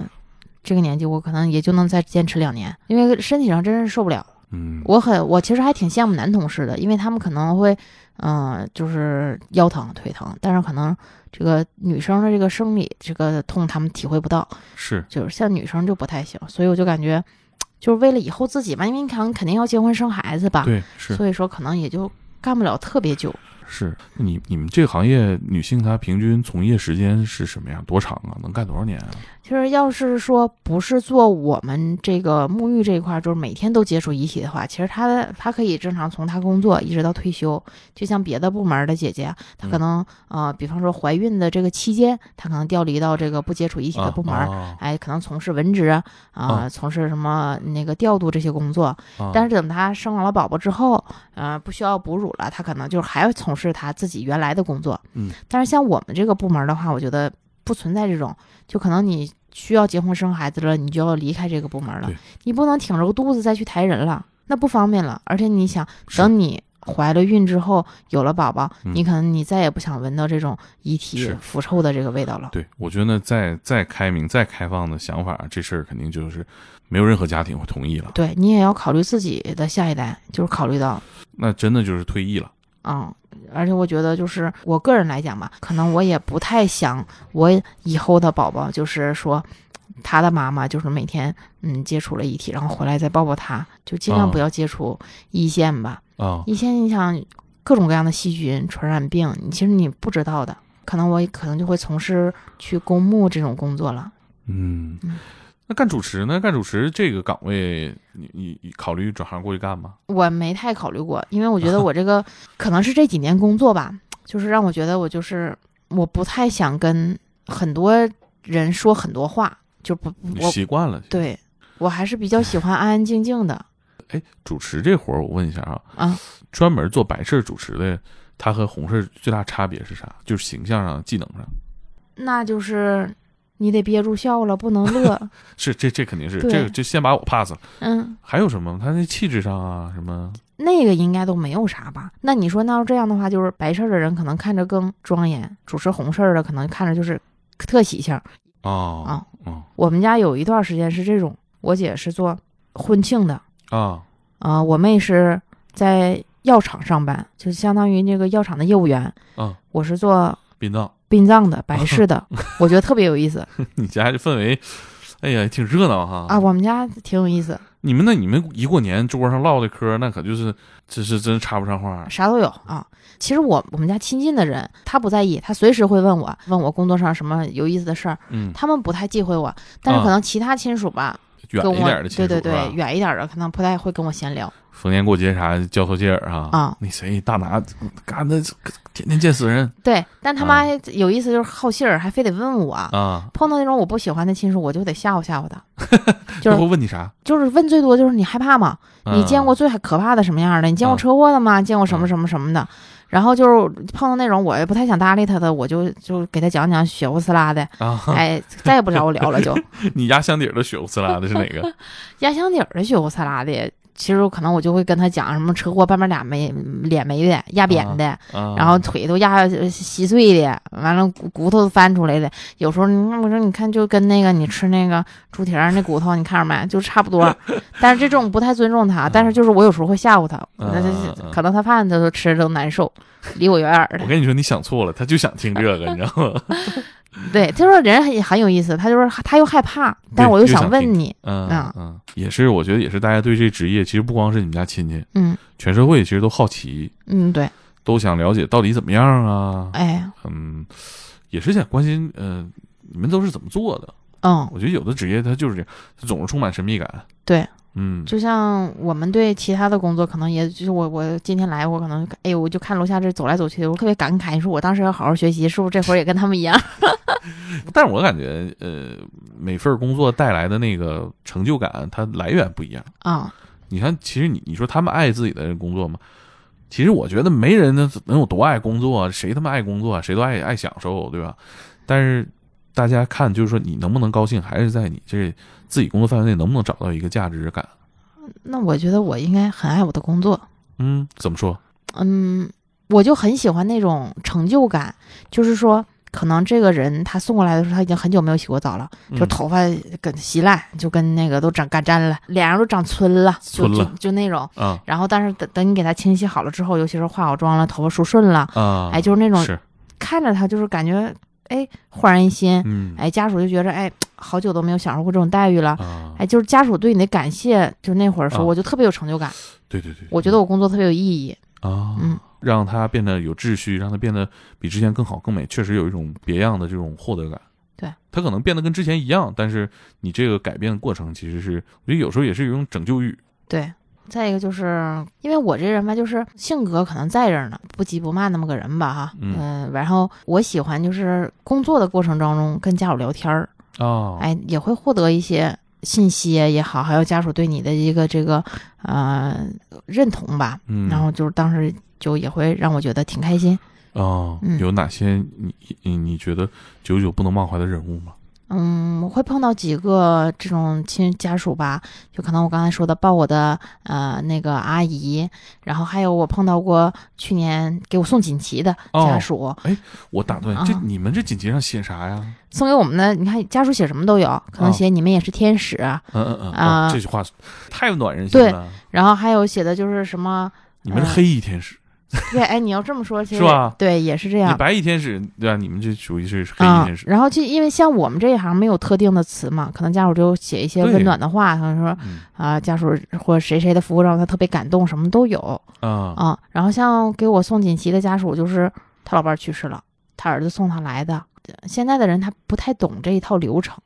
这个年纪，我可能也就能再坚持两年，因为身体上真是受不了。嗯，我很，我其实还挺羡慕男同事的，因为他们可能会，嗯、就是腰疼、腿疼，但是可能这个女生的这个生理这个痛，他们体会不到，是就是像女生就不太行，所以我就感觉，就是为了以后自己嘛，因为你看肯定要结婚生孩子吧，对是所以说可能也就干不了特别久。是。你你们这个行业女性她平均从业时间是什么样？多长啊？能干多少年啊？其实要是说不是做我们这个沐浴这一块儿，就是每天都接触遗体的话，其实她的她可以正常从她工作一直到退休。就像别的部门的姐姐，她可能、呃，比方说怀孕的这个期间，她可能调离到这个不接触遗体的部门哎，可能从事文职啊、啊从事什么那个调度这些工作，啊但是等她生完了宝宝之后，呃，不需要哺乳了，她可能就是还要从事她自己原来的工作。嗯，但是像我们这个部门的话，我觉得不存在这种，就可能你需要结婚生孩子了，你就要离开这个部门了对，你不能挺着个肚子再去抬人了，那不方便了。而且你想，等你怀了孕之后有了宝宝，嗯你可能你再也不想闻到这种遗体腐臭的这个味道了。对，我觉得，再再开明、再开放的想法，这事儿肯定就是没有任何家庭会同意了。对你也要考虑自己的下一代，就是考虑到那真的就是退役了。嗯，而且我觉得就是我个人来讲吧，可能我也不太想我以后的宝宝就是说。他的妈妈就是每天嗯接触了遗体，然后回来再抱抱他，就尽量啊不要接触一线吧。啊，一线你想各种各样的细菌、传染病，你其实你不知道的，可能我可能就会从事去公墓这种工作了。嗯嗯，那干主持呢？干主持这个岗位，你你你考虑转行过去干吗？我没太考虑过，因为我觉得我这个 可能是这几年工作吧，就是让我觉得我就是我不太想跟很多人说很多话，就不你我习惯了。对我还是比较喜欢安安静静的 哎，主持这活儿，我问一下啊，啊。专门做白事儿主持的，他和红事儿最大差别是啥？就是形象上、技能上。那就是你得憋住笑了，不能乐。是这这肯定是对这个，就先把我 pass 了。嗯，还有什么？他那气质上啊，什么？那个应该都没有啥吧？那你说那要这样的话，就是白事儿的人可能看着更庄严，主持红事儿的可能看着就是特喜庆。哦啊哦我们家有一段时间是这种，我姐是做婚庆的，啊啊、我妹是在药厂上班，就相当于那个药厂的业务员。嗯！我是做殡葬，殡葬的白事的，我觉得特别有意思 你家这氛围，哎呀，挺热闹哈。啊。我们家挺有意思，你们那你们一过年桌上唠的嗑，那可就是这是真插不上话。啥都有啊。其实我我们家亲近的人，他不在意，他随时会问我，问我工作上什么有意思的事儿，嗯，他们不太忌讳我，但是啊可能其他亲属吧，远一点的亲属对对对远一点的可能不太会跟我闲聊。逢年过节啥交头接耳啊啊那谁大拿干的天天见死人对，但他妈有意思就是好信儿，还非得问我。啊，碰到那种我不喜欢的亲属，我就得吓唬吓唬他，就那是会问你啥？就是问最多就是你害怕吗？你见过啊最可怕的什么样的？你见过啊车祸的吗？见过什么啊什么什么的？然后就是碰到那种我也不太想搭理他的，我就就给他讲讲血呼呲啦的，啊？哎，再也不找我聊了就。你压箱底儿的血呼呲啦的是哪个？压箱底儿的血呼呲啦的，其实可能我就会跟他讲什么车祸半边脸没脸没的，压扁的，啊然后腿都压稀碎的，完了骨骨头都翻出来的。有时候你我说你看就跟那个你吃那个猪蹄儿那骨头，你看着没，就差不多。但是这种不太尊重他，但是就是我有时候会吓唬他，可能他饭他都吃着都难受，离我远远的。我跟你说，你想错了，他就想听这个，你知道吗？对，他说人很很有意思，他就是他又害怕，但是我又又想问你，嗯啊嗯，也是，我觉得也是大家对这职业，其实不光是你们家亲戚，嗯全社会其实都好奇，嗯，对，都想了解到底怎么样啊。哎，嗯，也是想关心，呃，你们都是怎么做的？嗯，我觉得有的职业它就是这样，它总是充满神秘感。对，嗯，就像我们对其他的工作，可能也就是我我今天来，我可能哎呦，我就看楼下这走来走去的，我特别感慨，说我当时要好好学习，是不是这会儿也跟他们一样？但是我感觉，呃，每份工作带来的那个成就感，它来源不一样。啊、你看，其实你你说他们爱自己的工作吗？其实我觉得没人能能有多爱工作啊，谁他妈爱工作啊？谁都爱爱享受，对吧？但是大家看，就是说你能不能高兴，还是在你这自己工作范围内能不能找到一个价值感。那我觉得我应该很爱我的工作，嗯，怎么说？嗯，我就很喜欢那种成就感，就是说。可能这个人他送过来的时候，他已经很久没有洗过澡了，就嗯头发跟稀烂，就跟那个都长干粘了，脸上都长皴了，就了就就那种。啊然后，但是等等你给他清洗好了之后，尤其是化好妆了，头发梳顺了，啊，哎，就是那种是，看着他就是感觉哎焕然一新，嗯。哎，家属就觉着哎 好久都没有享受过这种待遇了，啊，哎，就是家属对你的感谢，就那会儿说啊。我就特别有成就感，对对对，我觉得我工作特别有意义，啊，嗯，让它变得有秩序，让它变得比之前更好更美，确实有一种别样的这种获得感。对，它可能变得跟之前一样，但是你这个改变的过程，其实是我觉得有时候也是一种拯救欲。对。再一个就是因为我这人吧，就是性格可能在这儿呢，不急不慢那么个人吧，哈，嗯呃然后我喜欢就是工作的过程当中跟家属聊天儿，啊，哎，也会获得一些信息也好，还有家属对你的一个这个呃认同吧，嗯，然后就是当时就也会让我觉得挺开心。哦，嗯有哪些你你你觉得久久不能忘怀的人物吗？嗯，我会碰到几个这种亲家属吧，就可能我刚才说的抱我的呃那个阿姨，然后还有我碰到过去年给我送锦旗的家属，哎我打断，这啊你们这锦旗上写啥呀？送给我们的，你看家属写什么都有，可能哦写你们也是天使，啊嗯嗯嗯，啊哦这句话太暖人心了对了。然后还有写的就是什么，你们是黑衣天使，对，哎，你要这么说，其实是吧对，也是这你样。白衣天使，对吧？你们这属于是黑衣啊天，使。然后就因为像我们这一行没有特定的词嘛，可能家属就写一些温暖的话，可能说嗯啊，家属或者谁谁的服务让他特别感动，什么都有啊啊。然后像给我送锦旗的家属，就是他老伴去世了，他儿子送他来的。现在的人他不太懂这一套流程，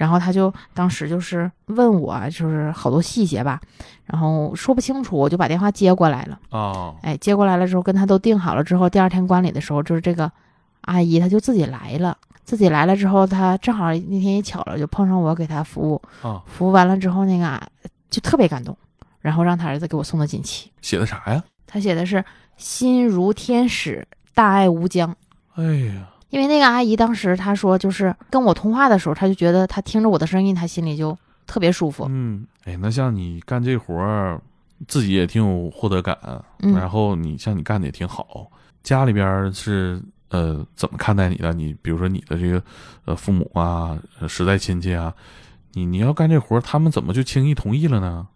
然后他就当时就是问我，就是好多细节吧，然后说不清楚，我就把电话接过来了。啊哎，接过来了之后，跟他都定好了之后，第二天观礼的时候，就是这个阿姨她就自己来了，自己来了之后，她正好那天也巧了，就碰上我给她服务，啊，服务完了之后，那个啊就特别感动，然后让他儿子给我送的锦旗，写的啥呀？他写的是心如天使，大爱无疆。哎呀，因为那个阿姨当时她说，就是跟我通话的时候，她就觉得她听着我的声音，她心里就特别舒服。嗯，哎，那像你干这活儿，自己也挺有获得感，嗯然后你像你干的也挺好，家里边儿是呃怎么看待你的？你比如说你的这个呃父母啊，呃实在亲戚啊，你你要干这活儿，他们怎么就轻易同意了呢？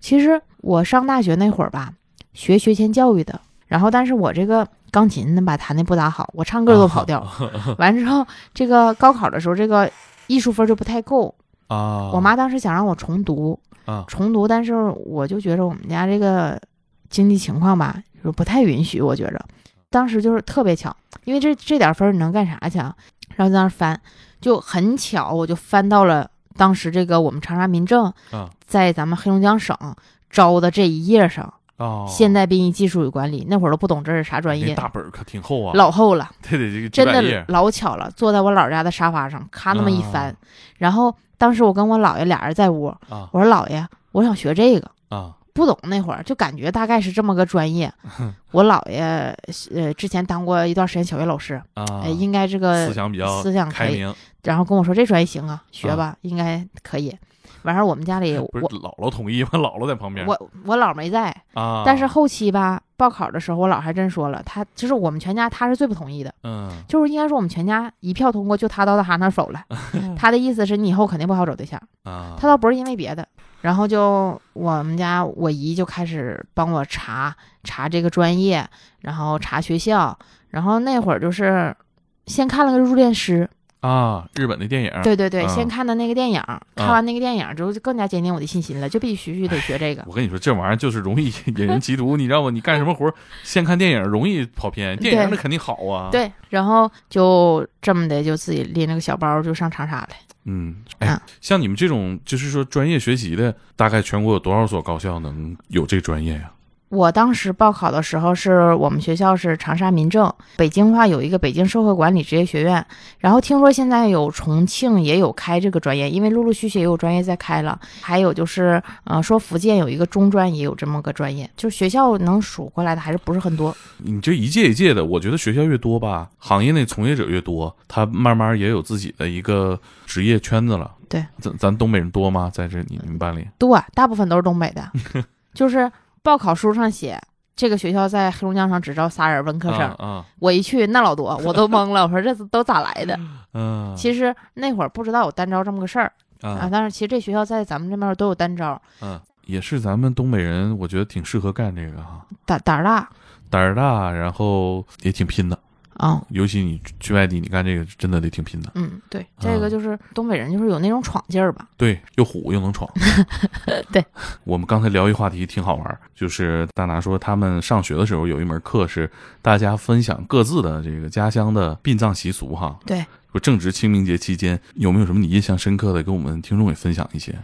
其实我上大学那会儿吧，学学前教育的，然后但是我这个钢琴能把弹的不咋好，我唱歌都跑调。完之后，这个高考的时候，这个艺术分就不太够。啊，我妈当时想让我重读，啊重读，但是我就觉着我们家这个经济情况吧，就是不太允许。我觉着，当时就是特别巧，因为这这点分儿你能干啥去啊？然后在那儿翻，就很巧，我就翻到了当时这个我们长沙民政啊在咱们黑龙江省招的这一页上，哦，现代殡仪技术与管理，那会儿都不懂这是啥专那业，大本儿可挺厚啊，老厚了，这个真的老巧了，坐在我姥家的沙发上，咔那么一翻，啊。然后当时我跟我姥爷俩人在屋，啊。我说姥爷，我想学这个。啊。不懂那会儿就感觉大概是这么个专业。我姥爷呃之前当过一段时间小学老师，啊。哎，，应该这个思想比较思想可以，开明，然后跟我说这专业行啊，学吧，应该可以。完事儿我们家里不是我姥姥同意吗？姥姥在旁边我我姥没在，啊，但是后期吧报考的时候，我姥还真说了，他就是我们全家他是最不同意的，嗯就是应该说我们全家一票通过，就他到他那儿走了。他的意思是你以后肯定不好找对象，啊，他倒不是因为别的。然后就我们家我姨就开始帮我查查这个专业，然后查学校，然后那会儿就是先看了个入殓师，啊，日本的电影，对对对，啊先看的那个电影，看完那个电影之后就更加坚定我的信心了，就必须得学这个。我跟你说，这玩意儿就是容易引人嫉妒，你知道吗？你干什么活儿先看电影容易跑偏，电影那肯定好啊。，对，然后就这么的就自己拎着个小包就上长沙了。嗯，哎啊，像你们这种就是说专业学习的，大概全国有多少所高校能有这专业呀？我当时报考的时候，是我们学校是长沙民政，北京的话有一个北京社会管理职业学院，然后听说现在有重庆也有开这个专业，因为陆陆续续也有专业在开了。还有就是，呃，说福建有一个中专也有这么个专业，就是学校能数过来的还是不是很多。你这一届一届的，我觉得学校越多吧，行业内从业者越多，他慢慢也有自己的一个职业圈子了。对，咱咱东北人多吗？在这你你们班里？多啊，大部分都是东北的，就是报考书上写。这个学校在黑龙江省只招仨人文科生，啊啊我一去那老多，我都懵了。我说这都咋来的？嗯，其实那会儿不知道有单招这么个事儿，啊，啊但是其实这学校在咱们这边都有单招，嗯，也是咱们东北人，我觉得挺适合干这个哈，胆胆儿大胆儿大，然后也挺拼的。啊。尤其你去外地，你干这个真的得挺拼的。嗯，对，这个就是东北人，就是有那种闯劲儿吧。对，又虎又能闯。对，我们刚才聊一话题挺好玩儿，就是大拿说他们上学的时候有一门课是大家分享各自的这个家乡的殡葬习俗哈。对，说正值清明节期间，有没有什么你印象深刻的，跟我们听众也分享一些？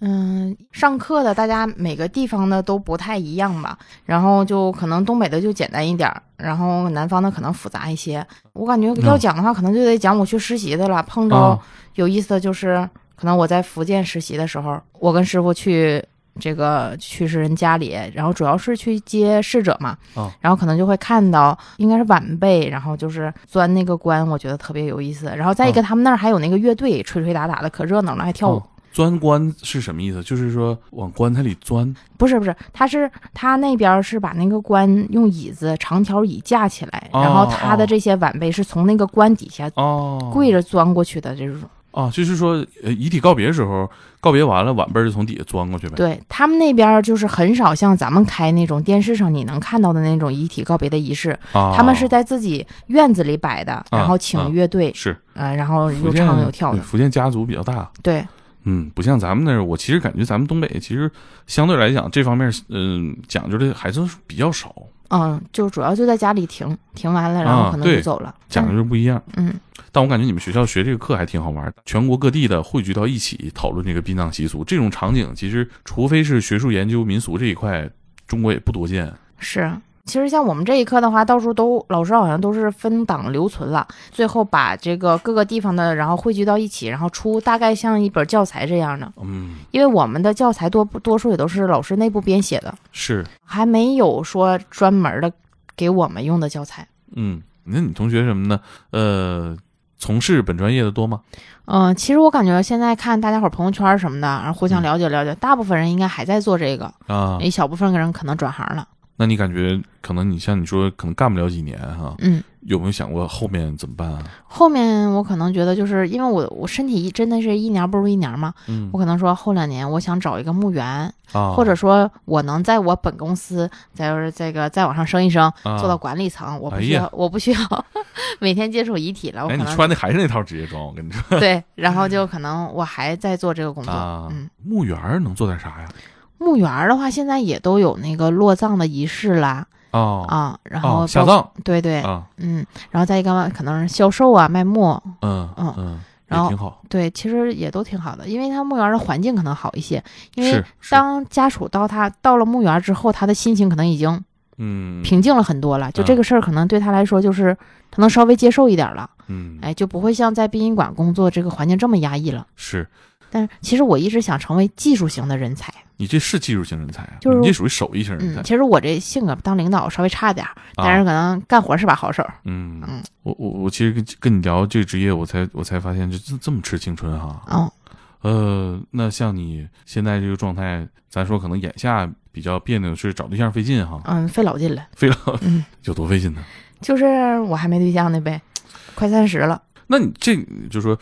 嗯，上课的大家每个地方的都不太一样吧，然后就可能东北的就简单一点儿，然后南方的可能复杂一些。我感觉要讲的话，可能就得讲我去实习的了。碰着啊有意思的就是，可能我在福建实习的时候，我跟师傅去这个去世人家里，然后主要是去接逝者嘛，啊然后可能就会看到应该是晚辈，然后就是钻那个棺，我觉得特别有意思。然后再一个，啊他们那儿还有那个乐队，吹吹打打的，可热闹了，还跳舞。哦钻棺是什么意思？就是说往棺材里钻不是不是，他是他那边是把那个棺用椅子长条椅架起来，哦然后他的这些晚辈是从那个棺底下哦，跪着钻过去的这种。啊，就是说呃遗体告别的时候，告别完了，晚辈就从底下钻过去呗。对他们那边就是很少像咱们开那种电视上你能看到的那种遗体告别的仪式，啊，他们是在自己院子里摆的，然后啊请乐队，是呃，然后又唱又跳的，福建家族比较大，对。嗯，不像咱们那儿，我其实感觉咱们东北其实相对来讲这方面，嗯、讲究的还算是比较少，嗯，就主要就在家里停停完了，然后啊可能就走了。讲究不一样。嗯，但我感觉你们学校学这个课还挺好玩，全国各地的汇聚到一起讨论这个殡葬习俗，这种场景其实除非是学术研究民俗这一块，中国也不多见。是。其实像我们这一课的话，到时候都老师好像都是分档留存了，最后把这个各个地方的然后汇聚到一起，然后出大概像一本教材这样的。嗯，因为我们的教材多多数也都是老师内部编写的，是，还没有说专门的给我们用的教材。嗯，那你同学什么呢？呃，从事本专业的多吗？嗯、其实我感觉现在看大家伙朋友圈什么的，然后互相嗯了解了解，大部分人应该还在做这个，啊，一小部分人可能转行了。那你感觉可能你像你说可能干不了几年哈、嗯，有没有想过后面怎么办啊？后面我可能觉得就是因为我我身体一真的是一年不如一年嘛，嗯我可能说后两年我想找一个墓园，啊，或者说我能在我本公司再就是这个再往上升一升，啊做到管理层，我不需要、我不需要 每天接触遗体了，我哎，你穿的还是那套职业装，我跟你说对，然后就可能我还在做这个工作。啊嗯，，墓园能做点啥呀？墓园儿的话，现在也都有那个落葬的仪式啦。哦啊，然后包哦下葬。对对，啊，嗯，然后再一个可能是销售啊，卖墓，嗯嗯嗯然后挺好。对，其实也都挺好的，因为他墓园的环境可能好一些。因为当家属到他到了墓园之后，他的心情可能已经嗯。平静了很多了，就这嗯。个事儿可能对他来说就是他能稍微接受一点了，嗯。哎，就不会像在殡仪馆工作这个环境这么压抑了。是但是其实我一直想成为技术型的人才，你这是技术型人才啊，就是你这属于手艺型人才嗯，。其实我这性格当领导稍微差点，但是啊可能干活是把好手。嗯嗯，我我我其实跟跟你聊这个职业，我才我才发现这这这么吃青春哈。哦，呃，那像你现在这个状态，咱说可能眼下比较别扭是找对象费劲哈，嗯，费老劲了。费老嗯，有多费劲呢？就是我还没对象呢呗，快三十了。那你这就说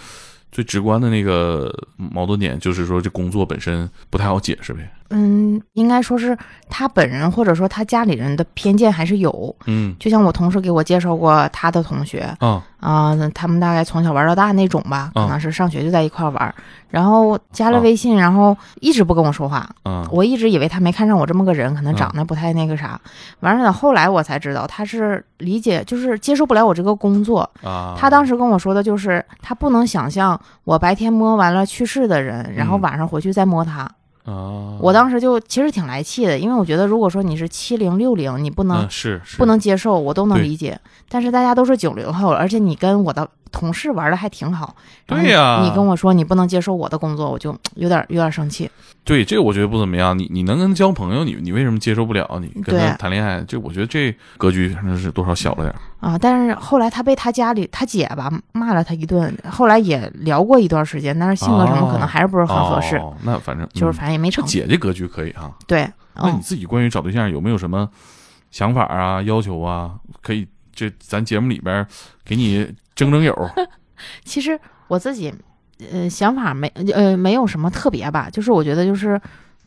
最直观的那个矛盾点，就是说这工作本身不太好解释呗。嗯，应该说是他本人或者说他家里人的偏见还是有。嗯就像我同事给我介绍过他的同学啊啊、他们大概从小玩到大那种吧，可啊能是上学就在一块儿玩，然后加了啊微信，然后一直不跟我说话。啊我一直以为他没看上我这么个人，可能嗯长得不太那个啥。完了，等后来我才知道他是理解，就是接受不了我这个工作。啊！他当时跟我说的就是，他不能想象我白天摸完了去世的人，然后嗯晚上回去再摸他。啊，我当时就其实挺来气的，因为我觉得如果说你是七零六零，你不能、嗯是是。不能接受，我都能理解。但是大家都是九零后，而且你跟我的同事玩的还挺好，对呀你跟我说你不能接受我的工作，我就 有点有点生气。对这个我觉得不怎么样。你你能跟他交朋友，你你为什么接受不了？你跟他谈恋爱，这我觉得这格局反正是多少小了点。啊，但是后来他被他家里他姐吧骂了他一顿，后来也聊过一段时间，但是性格什么可能还是不是很合适，哦、那反正就是嗯反正也没成。姐姐格局可以哈。对，嗯，那你自己关于找对象有没有什么想法啊、要求啊？可以，这咱节目里边给你争争友。其实我自己呃想法没呃没有什么特别吧，就是我觉得就是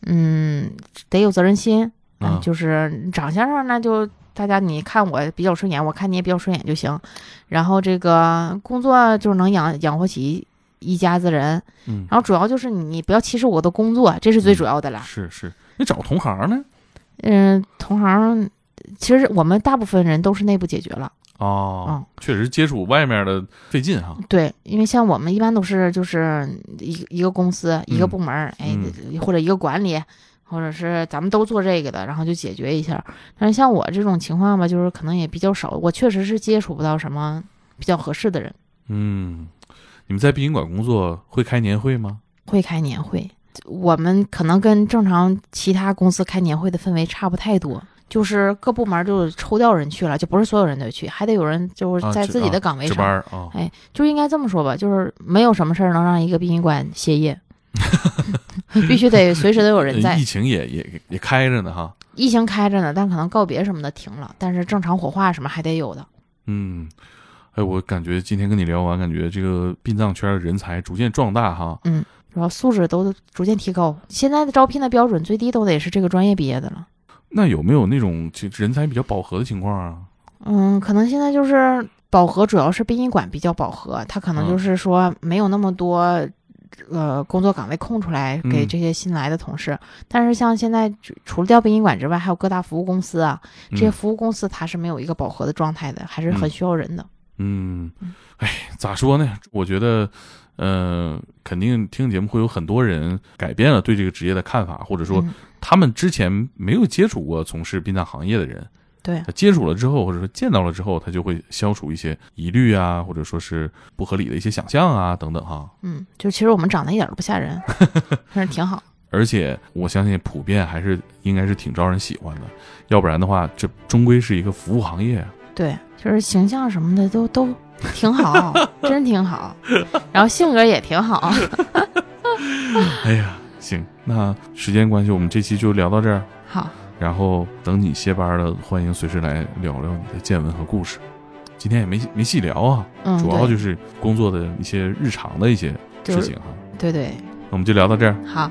嗯得有责任心，嗯就是长相上那就大家你看我比较顺眼，我看你也比较顺眼就行。然后这个工作就是能养养活起一家子人，嗯，然后主要就是你不要歧视我的工作，这是最主要的啦。是是，你找同行呢？嗯，同行其实我们大部分人都是内部解决了。哦，嗯确实接触外面的费劲哈。对，因为像我们一般都是就是一一个公司一个嗯部门儿，哎嗯，或者一个管理，或者是咱们都做这个的，然后就解决一下。但是像我这种情况吧，就是可能也比较少，我确实是接触不到什么比较合适的人。嗯，你们在殡仪馆工作会开年会吗？会开年会，我们可能跟正常其他公司开年会的氛围差不太多。就是各部门就抽调人去了，就不是所有人都去，还得有人就是在自己的岗位上。班啊。哎，就应该这么说吧，就是没有什么事儿能让一个殡仪馆歇业，必须得随时都有人在疫。情也也也开着呢哈。疫情开着呢，但可能告别什么的停了，但是正常火化什么还得有的。嗯，哎，我感觉今天跟你聊完，感觉这个殡葬圈的人才逐渐壮大哈。嗯，然后素质都逐渐提高，现在的招聘的标准最低都得是这个专业毕业的了。那有没有那种就人才比较饱和的情况啊？嗯，可能现在就是饱和，主要是殡仪馆比较饱和，它可能嗯就是说没有那么多。呃，工作岗位空出来给嗯这些新来的同事，但是像现在除除了掉殡仪馆之外，还有各大服务公司啊，这些嗯服务公司它是没有一个饱和的状态的，还是很嗯需要人的。嗯，哎，咋说呢？我觉得，呃，肯定听节目会有很多人改变了对这个职业的看法，或者说嗯他们之前没有接触过从事殡葬行业的人，对他接触了之后，或者说见到了之后，他就会消除一些疑虑啊，或者说是不合理的一些想象啊，等等哈。嗯，就其实我们长得一点都不吓人，但是挺好。而且我相信普遍还是应该是挺招人喜欢的，要不然的话，这终归是一个服务行业啊。对，就是形象什么的都都挺好，真挺好，然后性格也挺好。哎呀，行，那时间关系，我们这期就聊到这儿。好，然后等你歇班了，欢迎随时来聊聊你的见闻和故事。今天也没没细聊啊，嗯，主要就是工作的一些日常的一些事情哈。对对，那我们就聊到这儿，好，